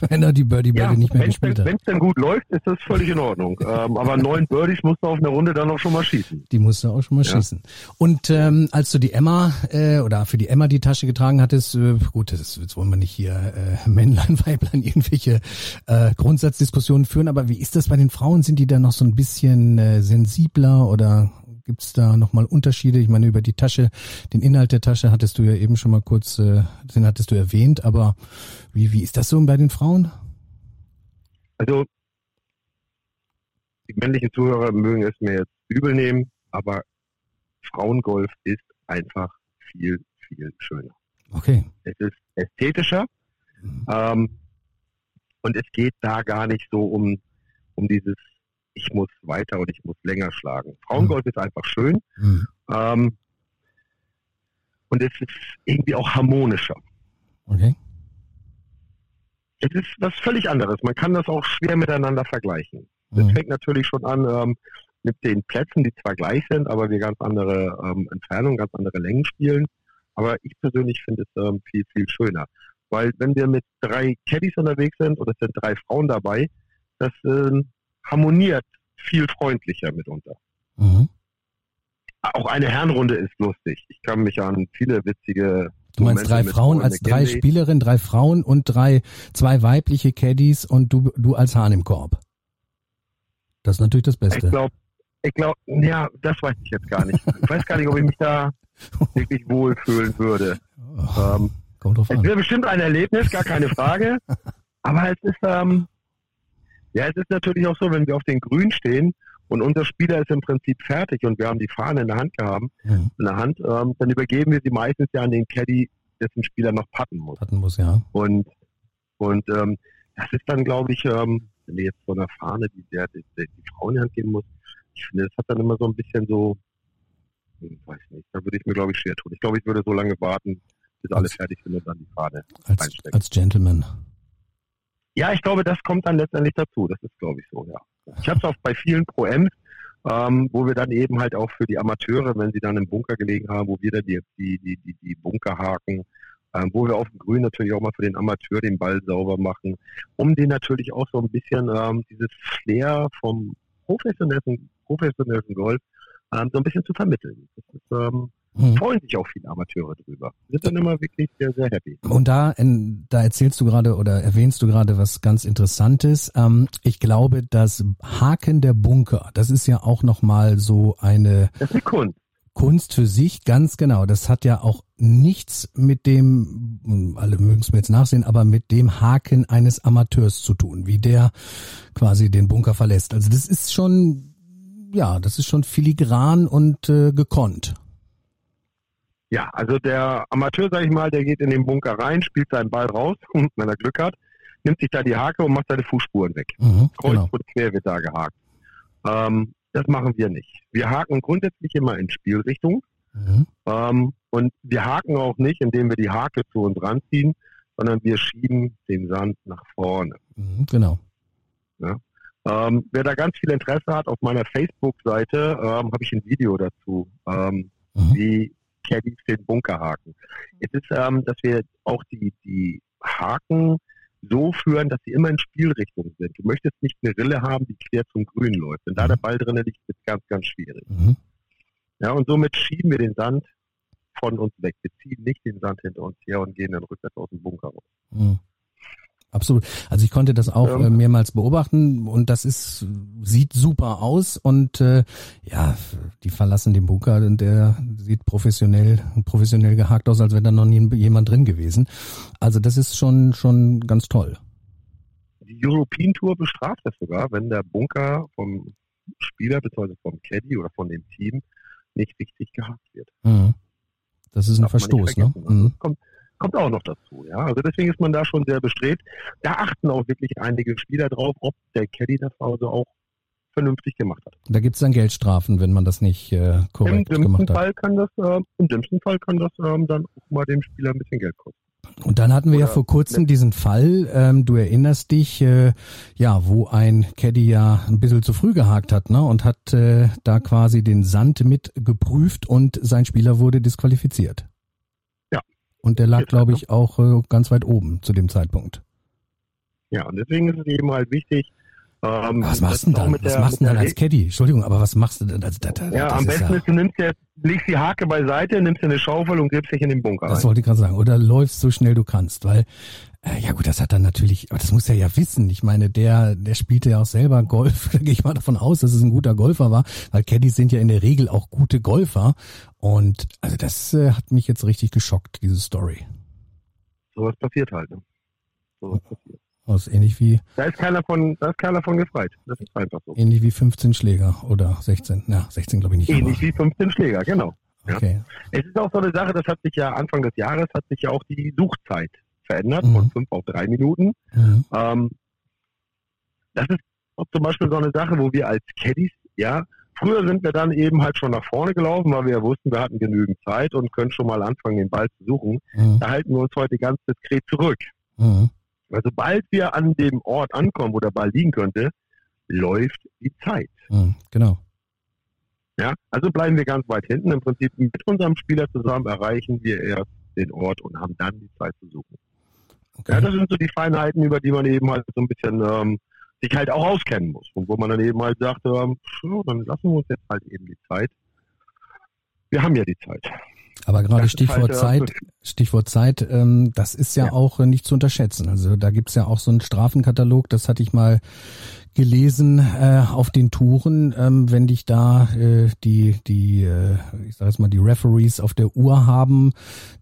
Speaker 1: Wenn er die Birdie-Bälle
Speaker 3: Ja,
Speaker 1: nicht mehr
Speaker 3: wenn es
Speaker 1: gespielt hat.
Speaker 3: wenn's denn gut läuft, ist das völlig in Ordnung. ähm, aber neun Birdies musst du auf einer Runde dann auch schon mal schießen.
Speaker 1: Die musste auch schon mal
Speaker 3: Ja.
Speaker 1: schießen. Und ähm, als du die Emma äh, oder für die Emma die Tasche getragen hattest, äh, gut, das jetzt wollen wir nicht hier äh, Männlein, Weiblein irgendwelche äh, Grundsatzdiskussionen führen, aber wie ist das bei den Frauen? Sind die da noch so ein bisschen äh, sensibler oder gibt's da nochmal Unterschiede? Ich meine, über die Tasche, den Inhalt der Tasche hattest du ja eben schon mal kurz, äh, den hattest du erwähnt, aber wie, wie ist das so bei den Frauen?
Speaker 3: Also, die männlichen Zuhörer mögen es mir jetzt übel nehmen, aber Frauengolf ist einfach viel, viel schöner.
Speaker 1: Okay.
Speaker 3: Es ist ästhetischer
Speaker 1: Mhm.
Speaker 3: ähm, und es geht da gar nicht so um, um dieses, ich muss weiter und ich muss länger schlagen. Frauengolf ist einfach schön
Speaker 1: Mhm.
Speaker 3: ähm, und es ist irgendwie auch harmonischer.
Speaker 1: Okay.
Speaker 3: Es ist was völlig anderes. Man kann das auch schwer miteinander vergleichen. Das
Speaker 1: Mhm.
Speaker 3: fängt natürlich schon an ähm, mit den Plätzen, die zwar gleich sind, aber wir ganz andere ähm, Entfernungen, ganz andere Längen spielen. Aber ich persönlich finde es ähm, viel, viel schöner. Weil wenn wir mit drei Caddies unterwegs sind und es sind drei Frauen dabei, das ähm, harmoniert viel freundlicher mitunter.
Speaker 1: Mhm.
Speaker 3: Auch eine Herrenrunde ist lustig. Ich kann mich an viele witzige
Speaker 1: Du meinst
Speaker 3: Momente
Speaker 1: drei Frauen als drei
Speaker 3: McKinley-
Speaker 1: Spielerinnen, drei Frauen und drei, zwei weibliche Caddies und du, du als Hahn im Korb. Das ist natürlich das
Speaker 3: Ich
Speaker 1: Beste.
Speaker 3: glaube, ich glaube, ja, das weiß ich jetzt gar nicht. Ich weiß gar nicht, ob ich mich da wirklich wohlfühlen würde.
Speaker 1: Oh,
Speaker 3: Ähm,
Speaker 1: kommt drauf
Speaker 3: es
Speaker 1: an.
Speaker 3: wäre bestimmt ein Erlebnis, gar keine Frage. Aber es ist, ähm, Ja, es ist natürlich auch so, wenn wir auf den Grün stehen und unser Spieler ist im Prinzip fertig und wir haben die Fahne in der Hand gehabt,
Speaker 1: Mhm.
Speaker 3: in der Hand, ähm, dann übergeben wir sie meistens ja an den Caddy, dessen Spieler noch patten muss.
Speaker 1: Hatten muss, ja.
Speaker 3: Und, und ähm, das ist dann, glaube ich, ähm, wenn du jetzt so eine Fahne, die der, die, die Frau in die Hand geben muss, ich finde, das hat dann immer so ein bisschen so, hm, weiß nicht, da würde ich mir, glaube ich, schwer tun. Ich glaube, ich würde so lange warten, bis alle
Speaker 1: Als-
Speaker 3: fertig sind und dann die Fahne
Speaker 1: Als,
Speaker 3: reinstecken.
Speaker 1: als Gentleman.
Speaker 3: Ja, ich glaube, das kommt dann letztendlich dazu. Das ist, glaube ich, so, ja. Ich habe es auch bei vielen Pro-Ms, ähm, wo wir dann eben halt auch für die Amateure, wenn sie dann im Bunker gelegen haben, wo wir dann die, die, die, die, Bunker haken, ähm, wo wir auf dem Grün natürlich auch mal für den Amateur den Ball sauber machen, um den natürlich auch so ein bisschen ähm, dieses Flair vom professionellen, professionellen Golf ähm, so ein bisschen zu vermitteln. Das ist,
Speaker 1: Mhm.
Speaker 3: freuen sich auch viele Amateure drüber. Sind dann immer wirklich sehr, sehr happy.
Speaker 1: Und da, in, da erzählst du gerade oder erwähnst du gerade was ganz Interessantes. Ähm, ich glaube, das Haken der Bunker, das ist ja auch nochmal so eine
Speaker 3: Das ist die Kunst.
Speaker 1: Kunst für sich, ganz genau. Das hat ja auch nichts mit dem, alle mögen es mir jetzt nachsehen, aber mit dem Haken eines Amateurs zu tun, wie der quasi den Bunker verlässt. Also das ist schon, ja, das ist schon filigran und äh, gekonnt.
Speaker 3: Ja, also der Amateur, sag ich mal, der geht in den Bunker rein, spielt seinen Ball raus, wenn er Glück hat, nimmt sich da die Hake und macht seine Fußspuren weg.
Speaker 1: Mhm,
Speaker 3: Kreuz
Speaker 1: genau.
Speaker 3: und quer wird da gehakt. Ähm, das machen wir nicht. Wir haken grundsätzlich immer in Spielrichtung
Speaker 1: Mhm.
Speaker 3: ähm, und wir haken auch nicht, indem wir die Hake zu uns ranziehen, sondern wir schieben den Sand nach vorne.
Speaker 1: Mhm, genau.
Speaker 3: Ähm, wer da ganz viel Interesse hat, auf meiner Facebook-Seite ähm, habe ich ein Video dazu, ähm,
Speaker 1: Mhm.
Speaker 3: wie Caddies den Bunker haken. Es ist, ähm, dass wir auch die, die Haken so führen, dass sie immer in Spielrichtung sind. Du möchtest nicht eine Rille haben, die quer zum Grün läuft. Wenn da
Speaker 1: Mhm.
Speaker 3: der Ball drin liegt, ist es ganz, ganz schwierig.
Speaker 1: Mhm.
Speaker 3: Ja, und somit schieben wir den Sand von uns weg. Wir ziehen nicht den Sand hinter uns her und gehen dann rückwärts aus dem Bunker raus.
Speaker 1: Mhm. Absolut. Also ich konnte das auch
Speaker 3: Ja.
Speaker 1: äh, mehrmals beobachten und das ist sieht super aus und äh, ja, die verlassen den Bunker und der sieht professionell professionell gehakt aus, als wäre da noch nie jemand drin gewesen. Also das ist schon schon ganz toll.
Speaker 3: Die European Tour bestraft das sogar, wenn der Bunker vom Spieler bzw. vom Caddy oder von dem Team nicht richtig gehakt wird.
Speaker 1: Mhm. Das ist ein
Speaker 3: Darf
Speaker 1: Verstoß, ne?
Speaker 3: Also
Speaker 1: Mhm.
Speaker 3: kommt, kommt auch noch dazu. Ja? Also deswegen ist man da schon sehr bestrebt. Da achten auch wirklich einige Spieler drauf, ob der Caddy das also auch vernünftig gemacht hat.
Speaker 1: Da gibt's dann Geldstrafen, wenn man das nicht äh,
Speaker 3: Im
Speaker 1: korrekt
Speaker 3: dümmsten
Speaker 1: gemacht hat.
Speaker 3: Fall kann das, äh, im dümmsten Fall kann das ähm, dann auch mal dem Spieler ein bisschen Geld kosten.
Speaker 1: Und dann hatten wir ja
Speaker 3: Oder-
Speaker 1: vor kurzem diesen Fall, ähm, du erinnerst dich, äh, ja, wo ein Caddy ja ein bisschen zu früh gehakt hat, ne, und hat äh, da quasi den Sand mit geprüft und sein Spieler wurde disqualifiziert. Und der lag,
Speaker 3: Passiert
Speaker 1: glaube ich, auch äh, ganz weit oben zu dem Zeitpunkt.
Speaker 3: Ja, und deswegen ist es eben halt wichtig. Ähm,
Speaker 1: Was machst du denn
Speaker 3: ist
Speaker 1: dann? Was
Speaker 3: der-
Speaker 1: machst du denn als Caddy? Entschuldigung, aber was machst du denn? Also, das, das,
Speaker 3: Ja, am
Speaker 1: ist
Speaker 3: besten
Speaker 1: ja,
Speaker 3: ist, du nimmst jetzt, legst die Hake beiseite, nimmst dir eine Schaufel und gräbst dich in den Bunker
Speaker 1: das
Speaker 3: rein.
Speaker 1: wollte ich gerade sagen. Oder läufst so schnell du kannst, weil ja gut, das hat er natürlich, aber das muss er ja wissen. Ich meine, der, der spielte ja auch selber Golf. Da gehe ich mal davon aus, dass es ein guter Golfer war, weil Caddies sind ja in der Regel auch gute Golfer. Und also das äh, hat mich jetzt richtig geschockt, diese Story.
Speaker 3: Sowas passiert halt. Ne? Sowas passiert.
Speaker 1: Das ist ähnlich wie
Speaker 3: Da ist keiner von, da ist keiner von gefreit. Das ist einfach so.
Speaker 1: ähnlich wie 15 Schläger oder 16. Ja, 16 glaube ich nicht.
Speaker 3: Ähnlich wie 15 Schläger, genau.
Speaker 1: aber, okay.
Speaker 3: Es ist auch so eine Sache, das hat sich ja Anfang des Jahres hat sich ja auch die Suchzeit verändert
Speaker 1: Mhm.
Speaker 3: von fünf auf drei Minuten.
Speaker 1: Mhm.
Speaker 3: Ähm, das ist zum Beispiel so eine Sache, wo wir als Caddies, ja, früher sind wir dann eben halt schon nach vorne gelaufen, weil wir ja wussten, wir hatten genügend Zeit und können schon mal anfangen, den Ball zu suchen.
Speaker 1: Mhm.
Speaker 3: Da halten wir uns heute ganz diskret zurück.
Speaker 1: Mhm.
Speaker 3: Weil sobald wir an dem Ort ankommen, wo der Ball liegen könnte, läuft die Zeit.
Speaker 1: Mhm. Genau.
Speaker 3: Ja, also bleiben wir ganz weit hinten. Im Prinzip mit unserem Spieler zusammen erreichen wir erst den Ort und haben dann die Zeit zu suchen. Ja,
Speaker 1: Okay.
Speaker 3: das sind so die Feinheiten, über die man eben halt so ein bisschen ähm, sich halt auch auskennen muss. Und wo man dann eben halt sagt, ähm, so, dann lassen wir uns jetzt halt eben die Zeit. Wir haben ja die Zeit.
Speaker 1: Aber gerade Stichwort
Speaker 3: äh,
Speaker 1: Zeit, Stichwort Zeit, ähm, das ist ja, ja, auch nicht zu unterschätzen. Also da gibt's ja auch so einen Strafenkatalog, das hatte ich mal gelesen äh, auf den Touren, ähm, wenn dich da äh, die, die, äh, ich sag jetzt mal, die Referees auf der Uhr haben,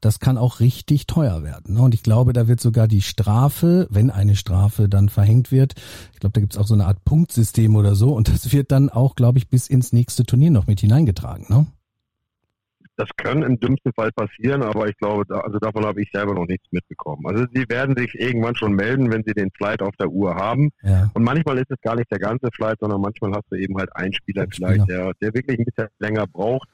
Speaker 1: das kann auch richtig teuer werden. Ne? Und ich glaube, da wird sogar die Strafe, wenn eine Strafe dann verhängt wird, ich glaube, da gibt's auch so eine Art Punktsystem oder so, und das wird dann auch, glaube ich, bis ins nächste Turnier noch mit hineingetragen. Ne?
Speaker 3: Das kann im dümmsten Fall passieren, aber ich glaube, da, also davon habe ich selber noch nichts mitbekommen. Also sie werden sich irgendwann schon melden, wenn sie den Flight auf der Uhr haben. Ja. Und manchmal ist es gar nicht der ganze Flight, sondern manchmal hast du eben halt einen Spieler vielleicht, der, der wirklich ein bisschen länger braucht.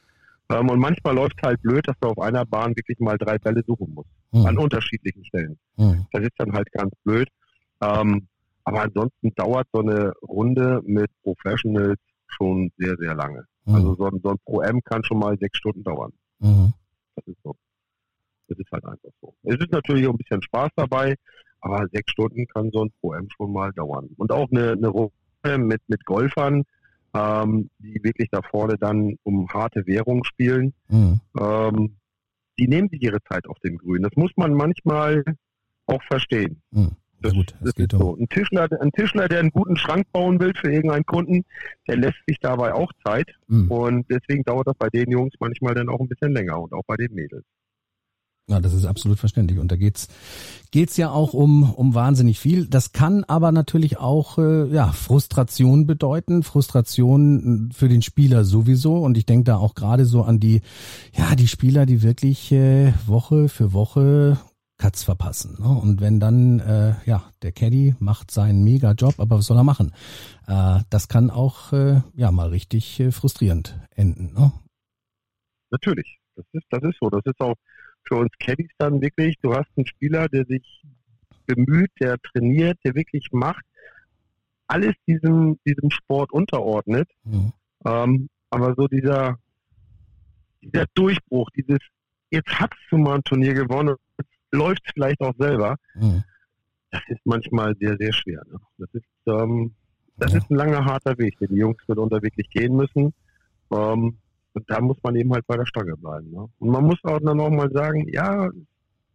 Speaker 3: Ähm, und manchmal läuft es halt blöd, dass du auf einer Bahn wirklich mal drei Bälle suchen musst. Mhm. An unterschiedlichen Stellen. Mhm. Das ist dann halt ganz blöd. Ähm, aber ansonsten dauert so eine Runde mit Professionals schon sehr, sehr lange. Mhm. Also so ein, so ein Pro-M kann schon mal sechs Stunden dauern. Mhm. Das ist so. Das ist halt einfach so. Es ist natürlich auch ein bisschen Spaß dabei, aber sechs Stunden kann so ein Pro-M schon mal dauern. Und auch eine, eine Runde mit, mit Golfern, ähm, die wirklich da vorne dann um harte Währung spielen, mhm. ähm, die nehmen sich ihre Zeit auf dem Grün. Das muss man manchmal auch verstehen.
Speaker 1: Mhm. Das, gut, das, das geht
Speaker 3: so. Ein Tischler, ein Tischler, der einen guten Schrank bauen will für irgendeinen Kunden, der lässt sich dabei auch Zeit. Mhm. Und deswegen dauert das bei den Jungs manchmal dann auch ein bisschen länger und auch bei den Mädels.
Speaker 1: Ja, das ist absolut verständlich. Und da geht's geht's ja auch um um wahnsinnig viel. Das kann aber natürlich auch äh, ja Frustration bedeuten, Frustration für den Spieler sowieso. Und ich denke da auch gerade so an die ja die Spieler, die wirklich äh, Woche für Woche Cuts verpassen. Ne? Und wenn dann, äh, ja, der Caddy macht seinen Mega-Job, aber was soll er machen? Äh, das kann auch, äh, ja, mal richtig äh, frustrierend enden. Ne?
Speaker 3: Natürlich, das ist, das ist so. Das ist auch für uns Caddies dann wirklich, du hast einen Spieler, der sich bemüht, der trainiert, der wirklich macht, alles diesem, diesem Sport unterordnet. Mhm. Ähm, aber so dieser, dieser Durchbruch, dieses, jetzt hast du mal ein Turnier gewonnen, läuft vielleicht auch selber. Mhm. Das ist manchmal sehr, sehr schwer. Ne? Das ist, ähm, das ja. ist ein langer, harter Weg, den die Jungs mitunter wirklich gehen müssen. Ähm, und da muss man eben halt bei der Stange bleiben. Ne? Und man muss auch dann auch mal sagen, ja,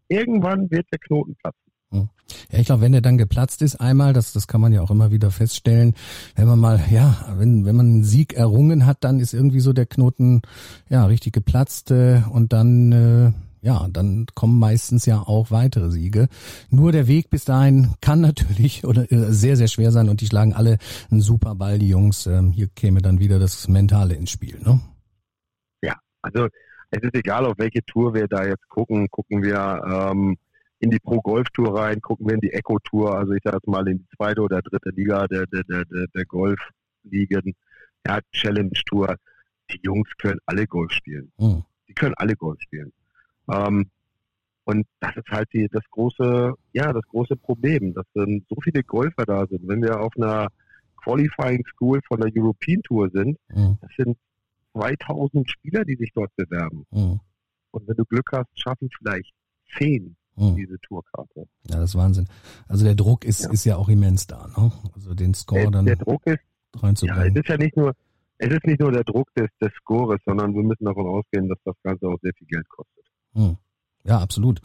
Speaker 3: irgendwann wird der Knoten platzen.
Speaker 1: Mhm. Ja, ich glaube, wenn er dann geplatzt ist einmal, das, das kann man ja auch immer wieder feststellen, wenn man mal, ja, wenn, wenn man einen Sieg errungen hat, dann ist irgendwie so der Knoten, ja, richtig geplatzt äh, und dann, äh, ja, dann kommen meistens ja auch weitere Siege. Nur der Weg bis dahin kann natürlich oder äh, sehr, sehr schwer sein und die schlagen alle einen super Ball, die Jungs. Ähm, hier käme dann wieder das Mentale ins Spiel, ne?
Speaker 3: Ja, also es ist egal, auf welche Tour wir da jetzt gucken. Gucken wir ähm, in die Pro Golf Tour rein, gucken wir in die Eco Tour, also ich sage jetzt mal in die zweite oder dritte Liga der, der, der, der, Golf-Ligen, ja, Challenge Tour. Die Jungs können alle Golf spielen. Mhm. Die können alle Golf spielen. Ähm, und das ist halt die, das große, ja, das große Problem, dass dann so viele Golfer da sind. Wenn wir auf einer Qualifying School von der European Tour sind, mhm. das sind 2000 Spieler, die sich dort bewerben. Mhm. Und wenn du Glück hast, schaffen vielleicht zehn mhm. diese Tourkarte.
Speaker 1: Ja, das ist Wahnsinn. Also der Druck ist ja, ist ja auch immens da, ne? Also den Score
Speaker 3: der,
Speaker 1: dann
Speaker 3: der Druck ist, ja, es ist ja nicht nur, es ist nicht nur der Druck des, des Scores, sondern wir müssen davon ausgehen, dass das Ganze auch sehr viel Geld kostet.
Speaker 1: Hm. Ja, absolut.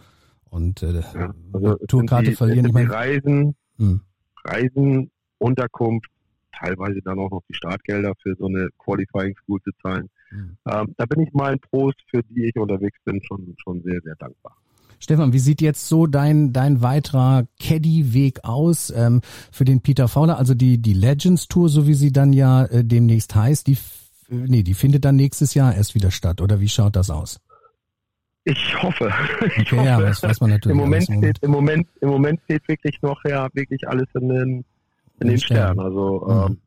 Speaker 1: Und äh, ja, also Tourkarte
Speaker 3: die,
Speaker 1: verlieren.
Speaker 3: Ich meine, Reisen, hm. Reisen, Unterkunft, teilweise dann auch noch die Startgelder für so eine Qualifying School zu zahlen. Hm. Ähm, da bin ich mal ein Prost, für die ich unterwegs bin, schon, schon sehr, sehr dankbar.
Speaker 1: Stefan, wie sieht jetzt so dein, dein weiterer Caddy-Weg aus ähm, für den Peter Fowler? Also die, die Legends Tour, so wie sie dann ja äh, demnächst heißt, die, nee, die findet dann nächstes Jahr erst wieder statt, oder wie schaut das aus?
Speaker 3: Ich hoffe.
Speaker 1: Ich okay, hoffe. ja, das weiß man natürlich.
Speaker 3: Im Moment, steht, im Moment, im Moment steht wirklich noch ja wirklich alles in den, in den Sternen. Also mhm. ähm,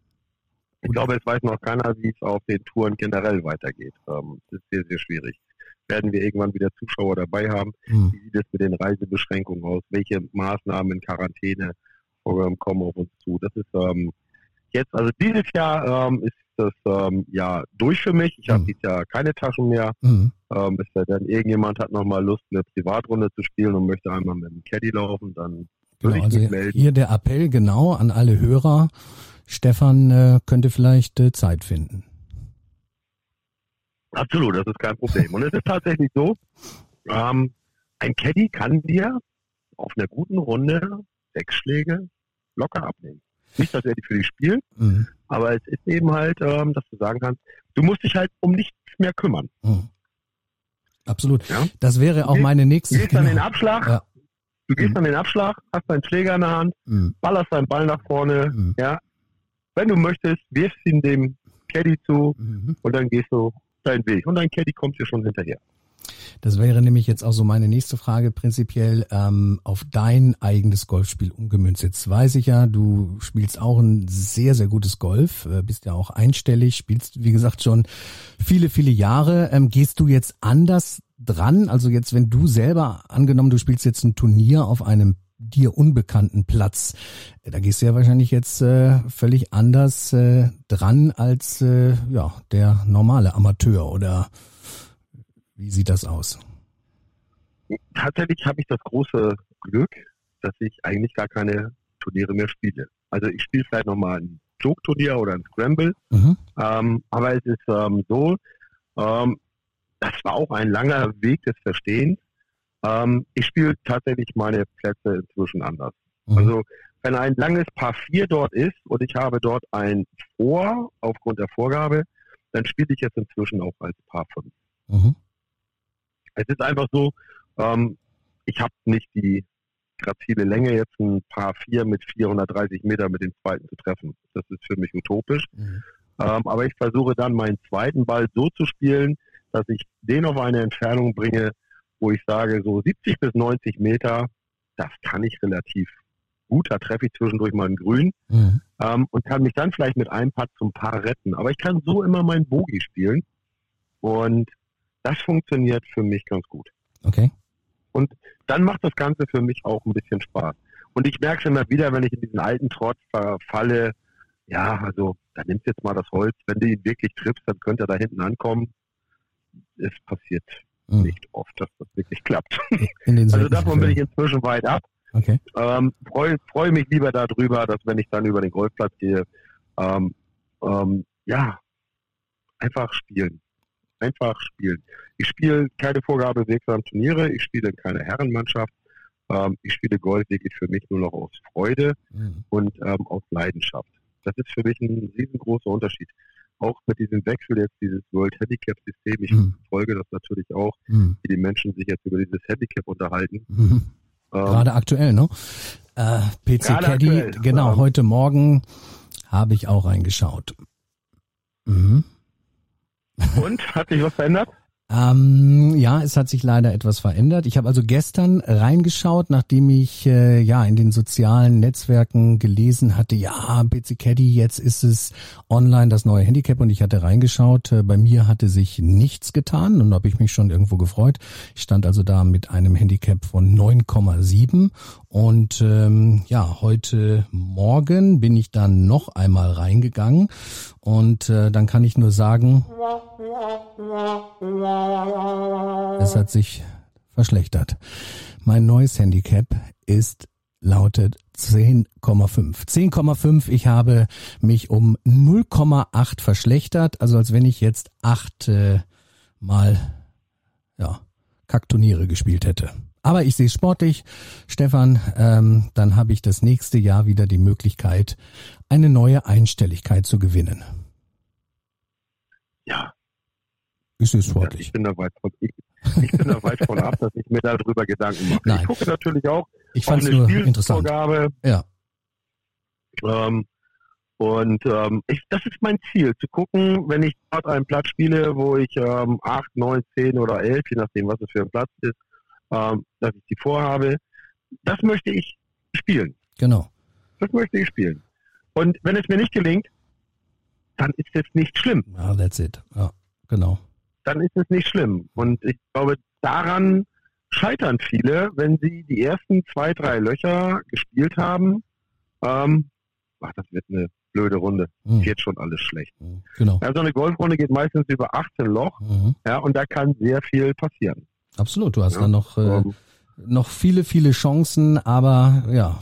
Speaker 3: ich glaube, es weiß noch keiner, wie es auf den Touren generell weitergeht. Ähm, das ist sehr, sehr schwierig. Werden wir irgendwann wieder Zuschauer dabei haben? Mhm. Wie sieht es mit den Reisebeschränkungen aus? Welche Maßnahmen in Quarantäne kommen auf uns zu? Das ist ähm, jetzt, also dieses Jahr ähm, ist das ähm, ja durch für mich. Ich habe mhm. dieses Jahr keine Taschen mehr. Mhm. Ähm, dann irgendjemand hat nochmal Lust, eine Privatrunde zu spielen und möchte einmal mit dem Caddy laufen, dann würde genau, ich
Speaker 1: mich
Speaker 3: also melden.
Speaker 1: Hier der Appell genau an alle Hörer. Stefan äh, könnte vielleicht äh, Zeit finden.
Speaker 3: Absolut, das ist kein Problem. Und es ist tatsächlich so, ähm, ein Caddy kann dir auf einer guten Runde sechs Schläge locker abnehmen. Nicht, dass er die für dich spielt,
Speaker 1: Mhm.
Speaker 3: aber es ist eben halt, ähm, dass du sagen kannst, du musst dich halt um nichts mehr kümmern.
Speaker 1: Mhm. Absolut.
Speaker 3: Ja?
Speaker 1: Das wäre auch
Speaker 3: Du
Speaker 1: meine nächste.
Speaker 3: Du gehst dann in den
Speaker 1: genau.
Speaker 3: Abschlag,
Speaker 1: Ja.
Speaker 3: du gehst
Speaker 1: Mhm.
Speaker 3: in den Abschlag, hast deinen Schläger in der Hand,
Speaker 1: Mhm.
Speaker 3: ballerst deinen Ball nach vorne,
Speaker 1: Mhm.
Speaker 3: ja. Wenn du möchtest, wirfst ihn dem Caddy zu
Speaker 1: Mhm.
Speaker 3: und dann gehst du deinen Weg. Und dein Caddy kommt dir schon hinterher.
Speaker 1: Das wäre nämlich jetzt auch so meine nächste Frage prinzipiell ähm, auf dein eigenes Golfspiel umgemünzt. Jetzt weiß ich ja, du spielst auch ein sehr, sehr gutes Golf, äh, bist ja auch einstellig, spielst, wie gesagt, schon viele, viele Jahre. Ähm, gehst du jetzt anders dran? Also jetzt, wenn du selber, angenommen, du spielst jetzt ein Turnier auf einem dir unbekannten Platz, äh, da gehst du ja wahrscheinlich jetzt äh, völlig anders äh, dran als äh, ja der normale Amateur oder wie sieht das aus?
Speaker 3: Tatsächlich habe ich das große Glück, dass ich eigentlich gar keine Turniere mehr spiele. Also ich spiele vielleicht nochmal ein Joke-Turnier oder ein Scramble,
Speaker 1: Mhm.
Speaker 3: ähm, aber es ist ähm, so, ähm, das war auch ein langer Weg des Verstehens. Ähm, ich spiele tatsächlich meine Plätze inzwischen anders.
Speaker 1: Mhm.
Speaker 3: Also wenn ein langes Paar 4 dort ist und ich habe dort ein Vor aufgrund der Vorgabe, dann spiele ich jetzt inzwischen auch als Paar 5.
Speaker 1: Mhm.
Speaker 3: Es ist einfach so, ähm, ich habe nicht die grazile Länge, jetzt ein Paar 4 mit 430 Meter mit dem zweiten zu treffen. Das ist für mich utopisch.
Speaker 1: Mhm.
Speaker 3: Ähm, aber ich versuche dann meinen zweiten Ball so zu spielen, dass ich den auf eine Entfernung bringe, wo ich sage, so 70 bis 90 Meter, das kann ich relativ gut. Da treffe ich zwischendurch mal einen Grün
Speaker 1: Mhm.
Speaker 3: ähm, und kann mich dann vielleicht mit einem Putt zum Paar retten. Aber ich kann so immer meinen Bogie spielen und das funktioniert für mich ganz gut.
Speaker 1: Okay.
Speaker 3: Dann macht das Ganze für mich auch ein bisschen Spaß. Und ich merke es immer wieder, wenn ich in diesen alten Trotz verfalle, ja, also da nimmst jetzt mal das Holz, wenn du ihn wirklich triffst, dann könnte er da hinten ankommen. Es passiert
Speaker 1: Mhm.
Speaker 3: nicht oft, dass das wirklich klappt. Also davon bin ich inzwischen weit ab.
Speaker 1: Okay.
Speaker 3: Ähm, Freue freu mich lieber darüber, dass wenn ich dann über den Golfplatz gehe, ähm, ähm, ja, einfach spielen. Einfach spielen. Ich spiele keine Vorgabe wirksam Turniere, ich spiele in keine Herrenmannschaft. Ähm, ich spiele Golf wirklich für mich nur noch aus Freude
Speaker 1: Mhm.
Speaker 3: und ähm, aus Leidenschaft. Das ist für mich ein riesengroßer Unterschied. Auch mit diesem Wechsel jetzt dieses World Handicap System. Ich
Speaker 1: Mhm.
Speaker 3: folge das natürlich auch,
Speaker 1: Mhm.
Speaker 3: wie die Menschen sich jetzt über dieses Handicap unterhalten.
Speaker 1: Mhm.
Speaker 3: Ähm,
Speaker 1: Gerade aktuell, ne? Äh, PC
Speaker 3: Gerade
Speaker 1: Caddy,
Speaker 3: aktuell,
Speaker 1: genau, heute Morgen habe ich auch reingeschaut. Mhm.
Speaker 3: Und hat sich was verändert?
Speaker 1: Ähm, ja, es hat sich leider etwas verändert. Ich habe also gestern reingeschaut, nachdem ich äh, ja in den sozialen Netzwerken gelesen hatte, ja, PC Caddy, jetzt ist es online das neue Handicap und ich hatte reingeschaut. Äh, bei mir hatte sich nichts getan und da habe ich mich schon irgendwo gefreut. Ich stand also da mit einem Handicap von 9,7 und ähm, ja, heute Morgen bin ich dann noch einmal reingegangen und äh, dann kann ich nur sagen, es hat sich verschlechtert. Mein neues Handicap ist lautet 10,5. 10,5. Ich habe mich um 0,8 verschlechtert, also als wenn ich jetzt acht äh, mal ja Kackturniere gespielt hätte. Aber ich sehe es sportlich, Stefan. Ähm, dann habe ich das nächste Jahr wieder die Möglichkeit, eine neue Einstelligkeit zu gewinnen.
Speaker 3: Ja,
Speaker 1: Ich sehe es
Speaker 3: ich
Speaker 1: sportlich.
Speaker 3: bin da weit von, ich, ich bin da weit von ab, dass ich mir darüber Gedanken mache.
Speaker 1: Nein.
Speaker 3: Ich gucke natürlich auch
Speaker 1: Ich fand es nur interessant. Ja.
Speaker 3: Ähm, und ähm, ich, das ist mein Ziel, zu gucken, wenn ich dort einen Platz spiele, wo ich ähm, 8, 9, 10 oder 11, je nachdem, was es für ein Platz ist, ähm, dass ich die vorhabe, das möchte ich spielen.
Speaker 1: Genau.
Speaker 3: Das möchte ich spielen. Und wenn es mir nicht gelingt, dann ist es nicht schlimm.
Speaker 1: Ja, that's it. Ja, genau.
Speaker 3: Dann ist es nicht schlimm. Und ich glaube, daran scheitern viele, wenn sie die ersten zwei, drei Löcher gespielt haben. Ähm, ach, das wird eine blöde Runde.
Speaker 1: Mhm.
Speaker 3: Geht schon alles schlecht.
Speaker 1: Mhm. Genau.
Speaker 3: Ja, so eine Golfrunde geht meistens über 18 Loch,
Speaker 1: Mhm.
Speaker 3: ja, und da kann sehr viel passieren.
Speaker 1: Absolut. Du hast
Speaker 3: Ja,
Speaker 1: dann noch, äh,
Speaker 3: Ähm,
Speaker 1: noch viele, viele Chancen, aber ja,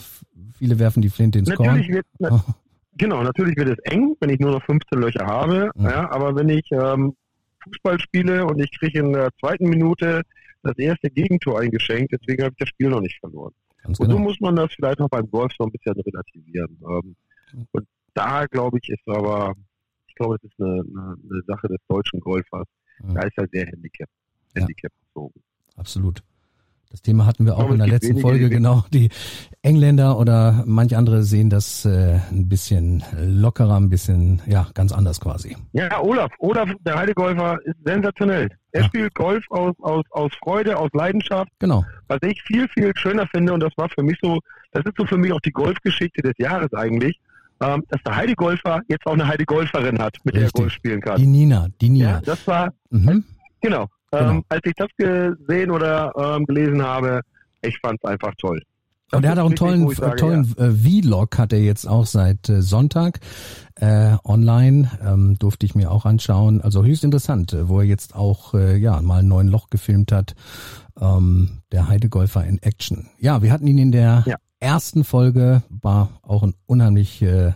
Speaker 1: viele werfen die Flinte ins Korn.
Speaker 3: natürlich wird, na, genau, natürlich wird es eng, wenn ich nur noch 15 Löcher habe,
Speaker 1: Mhm.
Speaker 3: ja, aber wenn ich ähm, Fußball spiele und ich kriege in der zweiten Minute das erste Gegentor eingeschenkt, deswegen habe ich das Spiel noch nicht verloren.
Speaker 1: Ganz
Speaker 3: Und
Speaker 1: genau.
Speaker 3: so muss man das vielleicht auch beim Golf so ein bisschen relativieren. Ähm, und da glaube ich ist aber, ich glaube, es ist eine, eine, eine Sache des deutschen Golfers.
Speaker 1: Mhm.
Speaker 3: Da ist er sehr Handicap,
Speaker 1: Ja.
Speaker 3: Handicap bezogen.
Speaker 1: Absolut. Das Thema hatten wir auch
Speaker 3: glaube,
Speaker 1: in der letzten Folge, genau. Die Engländer oder manch andere sehen das äh, ein bisschen lockerer, ein bisschen, ja, ganz anders quasi.
Speaker 3: Ja, Olaf, Olaf, der Heidegolfer ist sensationell. Er
Speaker 1: Ja.
Speaker 3: spielt Golf aus, aus, aus Freude, aus Leidenschaft,
Speaker 1: Genau.
Speaker 3: was ich viel, viel schöner finde und das war für mich so, das ist so für mich auch die Golfgeschichte des Jahres eigentlich, ähm, dass der Heidegolfer jetzt auch eine Heidegolferin hat, mit der er
Speaker 1: Richtig.
Speaker 3: Golf spielen kann.
Speaker 1: Die Nina, die Nina.
Speaker 3: Ja, das war,
Speaker 1: Mhm.
Speaker 3: genau,
Speaker 1: Genau.
Speaker 3: Ähm, als ich das gesehen oder ähm, gelesen habe, ich fand es einfach toll.
Speaker 1: Und er
Speaker 3: Das
Speaker 1: hat auch einen tollen,
Speaker 3: sage,
Speaker 1: tollen äh, Vlog hat er jetzt auch seit äh, Sonntag äh, online, ähm, durfte ich mir auch anschauen. Also höchst interessant, äh, wo er jetzt auch äh, ja mal ein neuen Loch gefilmt hat. Ähm, der Heidegolfer in Action. Ja, wir hatten ihn in der
Speaker 3: Ja.
Speaker 1: ersten Folge, war auch ein unheimlich äh,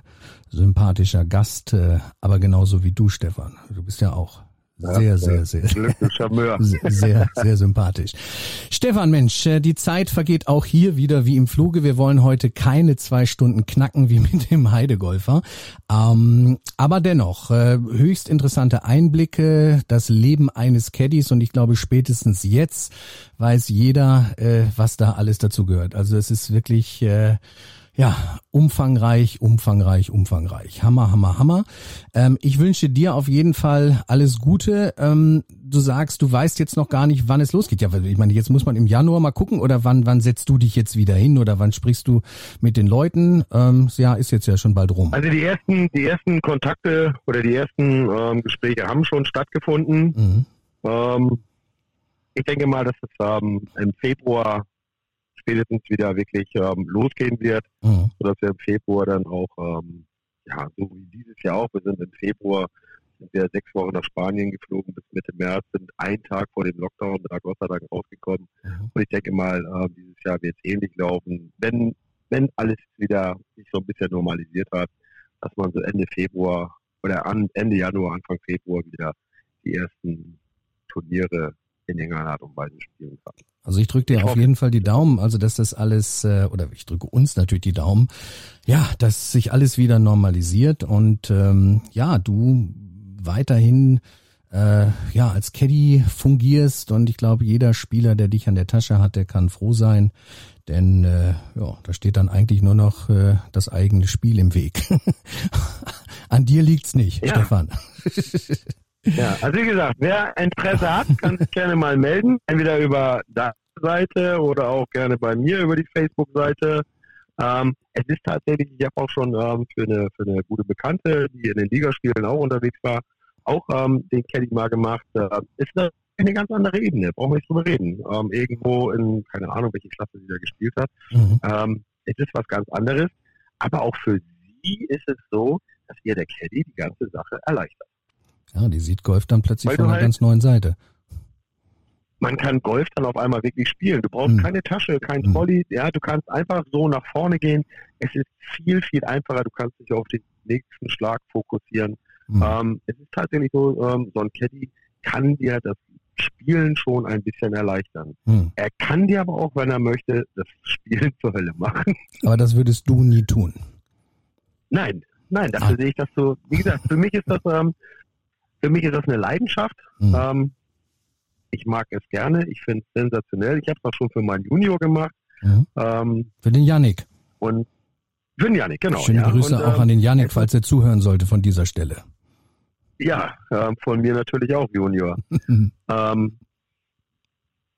Speaker 1: sympathischer Gast, äh, aber genauso wie du, Stefan. Du bist ja auch Sehr, sehr, sehr,
Speaker 3: Glück, Charmeur.
Speaker 1: sehr, sehr, sehr sympathisch. Stefan, Mensch, äh, die Zeit vergeht auch hier wieder wie im Fluge. Wir wollen heute keine zwei Stunden knacken wie mit dem Heidegolfer. Ähm, aber dennoch, äh, höchst interessante Einblicke, das Leben eines Caddies und ich glaube spätestens jetzt weiß jeder, äh, was da alles dazu gehört. Also es ist wirklich... Äh, ja, umfangreich, umfangreich, umfangreich. Hammer, Hammer, Hammer. Ähm, ich wünsche dir auf jeden Fall alles Gute. Ähm, du sagst, du weißt jetzt noch gar nicht, wann es losgeht. Ja, weil ich meine, jetzt muss man im Januar mal gucken oder wann, wann setzt du dich jetzt wieder hin oder wann sprichst du mit den Leuten? Ähm, das Jahr ist jetzt ja schon bald rum.
Speaker 3: Also die ersten, die ersten Kontakte oder die ersten ähm, Gespräche haben schon stattgefunden.
Speaker 1: Mhm.
Speaker 3: Ähm, ich denke mal, dass es ähm, im Februar spätestens wieder wirklich ähm, losgehen wird,
Speaker 1: Mhm.
Speaker 3: sodass wir im Februar dann auch, ähm, ja, so wie dieses Jahr auch, wir sind im Februar, sind wir sechs Wochen nach Spanien geflogen bis Mitte März, sind einen Tag vor dem Lockdown da Gott sei Dank rausgekommen.
Speaker 1: Mhm.
Speaker 3: Und ich denke mal, äh, dieses Jahr wird es ähnlich laufen, wenn, wenn alles wieder sich so ein bisschen normalisiert hat, dass man so Ende Februar oder an, Ende Januar, Anfang Februar wieder die ersten Turniere in irgendeiner Art und Weise spielen kann.
Speaker 1: Also ich drücke dir
Speaker 3: Ich
Speaker 1: auf jeden Fall die Daumen, also dass das alles, äh, oder ich drücke uns natürlich die Daumen, ja, dass sich alles wieder normalisiert und ähm, ja, du weiterhin äh, ja als Caddy fungierst und ich glaube, jeder Spieler, der dich an der Tasche hat, der kann froh sein, denn äh, ja, da steht dann eigentlich nur noch äh, das eigene Spiel im Weg. an dir liegt's nicht,
Speaker 3: Ja.
Speaker 1: Stefan.
Speaker 3: Ja, also wie gesagt, wer Interesse hat, kann sich gerne mal melden. Entweder über deine Seite oder auch gerne bei mir über die Facebook-Seite. Ähm, es ist tatsächlich, ich habe auch schon ähm, für, eine, für eine gute Bekannte, die in den Ligaspielen auch unterwegs war, auch ähm, den Caddy mal gemacht. Äh, ist eine, eine ganz andere Ebene, brauchen wir nicht drüber reden. Ähm, irgendwo in, keine Ahnung, welche Klasse sie da gespielt hat.
Speaker 1: Mhm.
Speaker 3: Ähm, es ist was ganz anderes. Aber auch für sie ist es so, dass ihr der Caddy die ganze Sache erleichtert.
Speaker 1: Ja, die sieht Golf dann plötzlich von einer
Speaker 3: halt-
Speaker 1: ganz neuen Seite.
Speaker 3: man kann Golf dann auf einmal wirklich spielen. Du brauchst
Speaker 1: Mhm.
Speaker 3: keine Tasche, kein
Speaker 1: Mhm.
Speaker 3: Trolley, ja, du kannst einfach so nach vorne gehen. Es ist viel, viel einfacher. Du kannst dich auf den nächsten Schlag fokussieren.
Speaker 1: Mhm.
Speaker 3: Ähm, es ist tatsächlich so, ähm, so ein Caddy kann dir das Spielen schon ein bisschen erleichtern.
Speaker 1: Mhm.
Speaker 3: Er kann dir aber auch, wenn er möchte, das Spielen zur Hölle machen.
Speaker 1: Aber das würdest du nie tun.
Speaker 3: Nein, nein, dafür
Speaker 1: Ah.
Speaker 3: sehe ich das so. Wie gesagt, für mich ist das, ähm, für mich ist das eine Leidenschaft.
Speaker 1: Mhm.
Speaker 3: Ähm, ich mag es gerne. Ich finde es sensationell. Ich habe es auch schon für meinen Junior gemacht.
Speaker 1: Mhm.
Speaker 3: Ähm,
Speaker 1: Für den Yannick.
Speaker 3: und für den Janik, genau.
Speaker 1: Schöne
Speaker 3: ja.
Speaker 1: Grüße
Speaker 3: und,
Speaker 1: auch
Speaker 3: ähm,
Speaker 1: an den Yannick, falls er zuhören sollte von dieser Stelle.
Speaker 3: Ja, ähm, von mir natürlich auch Junior. ähm,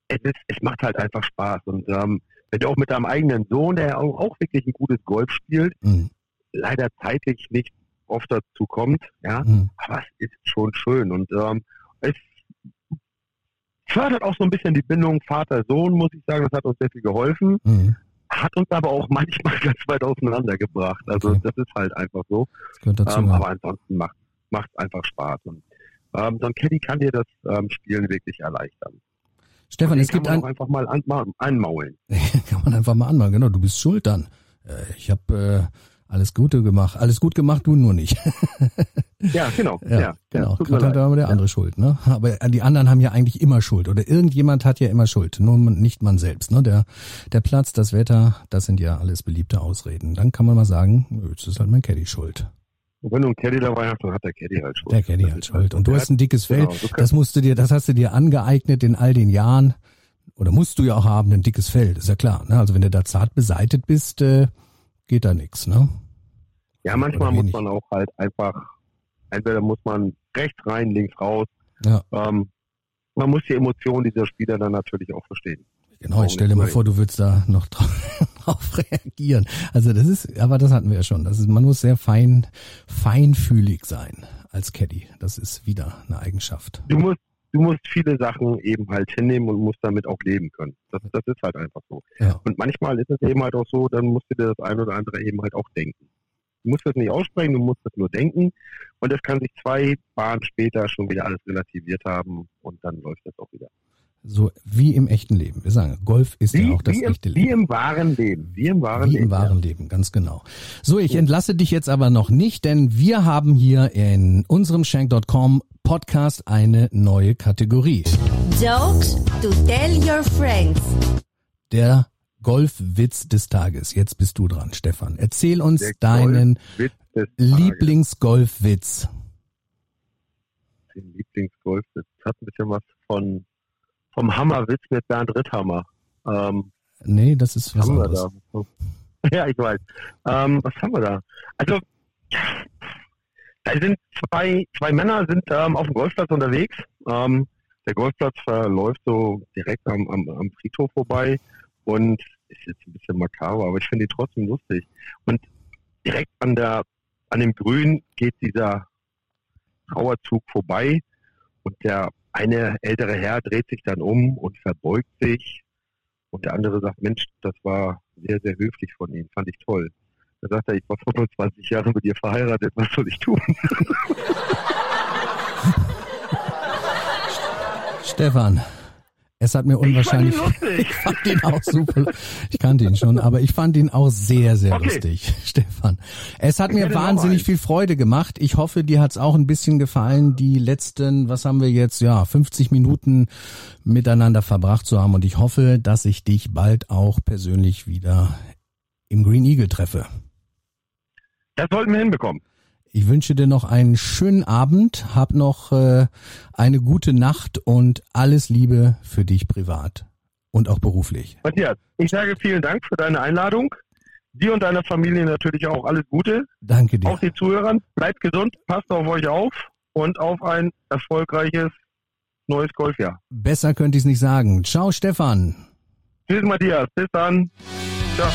Speaker 3: es, ist, es macht halt einfach Spaß. Und ähm, wenn du auch mit deinem eigenen Sohn, der auch, auch wirklich ein gutes Golf spielt,
Speaker 1: Mhm.
Speaker 3: leider zeitlich nicht oft dazu kommt, ja,
Speaker 1: Mhm.
Speaker 3: aber es ist schon schön. Und ähm, es fördert auch so ein bisschen die Bindung Vater-Sohn, muss ich sagen. Das hat uns sehr viel geholfen.
Speaker 1: Mhm.
Speaker 3: Hat uns aber auch manchmal ganz weit auseinandergebracht. Also
Speaker 1: Okay.
Speaker 3: das ist halt einfach so. Ähm, aber ansonsten macht macht einfach Spaß. Und ähm, so ein Caddy kann dir das ähm, Spielen wirklich erleichtern.
Speaker 1: Stefan, es
Speaker 3: kann
Speaker 1: gibt
Speaker 3: man
Speaker 1: ein,
Speaker 3: auch einfach mal anma anmaulen.
Speaker 1: kann man einfach mal anmachen, genau, du bist schuld dann. Äh, ich habe äh, alles Gute gemacht, alles gut gemacht, du nur nicht.
Speaker 3: Ja, genau.
Speaker 1: Ja,
Speaker 3: Ja,
Speaker 1: genau. Gerade hat aber der andere Schuld, ne? Aber die anderen haben ja eigentlich immer Schuld. Oder irgendjemand hat ja immer Schuld. Nur nicht man selbst, ne? Der, der Platz, das Wetter, das sind ja alles beliebte Ausreden. Dann kann man mal sagen, jetzt ist halt mein Caddy schuld.
Speaker 3: Und wenn du einen Caddy dabei hast, dann hat der Caddy halt Schuld.
Speaker 1: Der Caddy
Speaker 3: Das ist
Speaker 1: Schuld. Und du hast ein dickes Fell.
Speaker 3: Genau,
Speaker 1: Das musst du dir, das hast du dir angeeignet in all den Jahren. Oder musst du ja auch haben, ein dickes Fell, das ist ja klar. Ne? Also wenn du da zart beseitet bist, äh, geht da nichts, ne?
Speaker 3: Ja, manchmal muss man auch halt einfach, entweder muss man rechts rein, links raus.
Speaker 1: Ja.
Speaker 3: Ähm, man muss die Emotionen dieser Spieler dann natürlich auch verstehen.
Speaker 1: Genau, ich stell dir mal vor, du würdest da noch drauf, drauf reagieren. Also das ist, aber das hatten wir ja schon. Das ist, man muss sehr fein, feinfühlig sein als Caddy. Das ist wieder eine Eigenschaft.
Speaker 3: Du musst, du musst viele Sachen eben halt hinnehmen und musst damit auch leben können. Das, das ist halt einfach so.
Speaker 1: Ja.
Speaker 3: Und manchmal ist es eben halt auch so, dann musst du dir das ein oder andere eben halt auch denken. Du musst das nicht aussprechen, du musst das nur denken. Und das kann sich zwei Bahnen später schon wieder alles relativiert haben und dann läuft das auch wieder.
Speaker 1: So wie im echten Leben. Wir sagen, Golf ist ja auch das
Speaker 3: wie, im,
Speaker 1: echte
Speaker 3: wie
Speaker 1: Leben.
Speaker 3: im wahren Leben. Wie im wahren
Speaker 1: Wie
Speaker 3: Leben.
Speaker 1: im wahren Leben, ganz genau. So, ich entlasse dich jetzt aber noch nicht, denn wir haben hier in unserem Shank.com Podcast eine neue Kategorie.
Speaker 4: Jokes to tell your friends.
Speaker 1: Der Golfwitz des Tages. Jetzt bist du dran, Stefan. Erzähl uns
Speaker 3: Der
Speaker 1: deinen. Lieblingsgolfwitz.
Speaker 3: Den Lieblingsgolf. Das hat ein bisschen was von vom Hammerwitz mit Bernd Ritthammer. Ähm,
Speaker 1: Nee, das ist was
Speaker 3: haben wir da? Ja, ich weiß. Ähm, was haben wir da? Also, da sind zwei, zwei Männer sind ähm, auf dem Golfplatz unterwegs. Ähm, der Golfplatz verläuft so direkt am, am, am Friedhof vorbei und ist jetzt ein bisschen makaber, aber ich finde ihn trotzdem lustig. Und direkt an der, an dem Grün geht dieser Trauerzug vorbei und der eine ältere Herr dreht sich dann um und verbeugt sich und der andere sagt, Mensch, das war sehr, sehr höflich von Ihnen, fand ich toll. Da sagt er, ich war 25 Jahre mit dir verheiratet, was soll ich tun?
Speaker 1: Stefan, es hat mir unwahrscheinlich.
Speaker 3: Ich fand ihn lustig.
Speaker 1: Ich fand ihn auch super. Ich kannte ihn schon, aber ich fand ihn auch sehr, sehr
Speaker 3: Okay.
Speaker 1: lustig, Stefan. Es hat
Speaker 3: Ich
Speaker 1: mir wahnsinnig viel Freude gemacht. Ich hoffe, dir hat's auch ein bisschen gefallen, die letzten, was haben wir jetzt, ja, 50 Minuten miteinander verbracht zu haben. Und ich hoffe, dass ich dich bald auch persönlich wieder im Green Eagle treffe.
Speaker 3: Das sollten wir hinbekommen.
Speaker 1: Ich wünsche dir noch einen schönen Abend, hab noch äh, eine gute Nacht und alles Liebe für dich privat und auch beruflich.
Speaker 3: Matthias, ich sage vielen Dank für deine Einladung. Dir und deiner Familie natürlich auch alles Gute.
Speaker 1: Danke dir.
Speaker 3: Auch die Zuhörern, bleibt gesund, passt auf euch auf und auf ein erfolgreiches neues Golfjahr.
Speaker 1: Besser könnte ich es nicht sagen. Ciao, Stefan.
Speaker 3: Tschüss, Matthias. Bis dann. Ciao.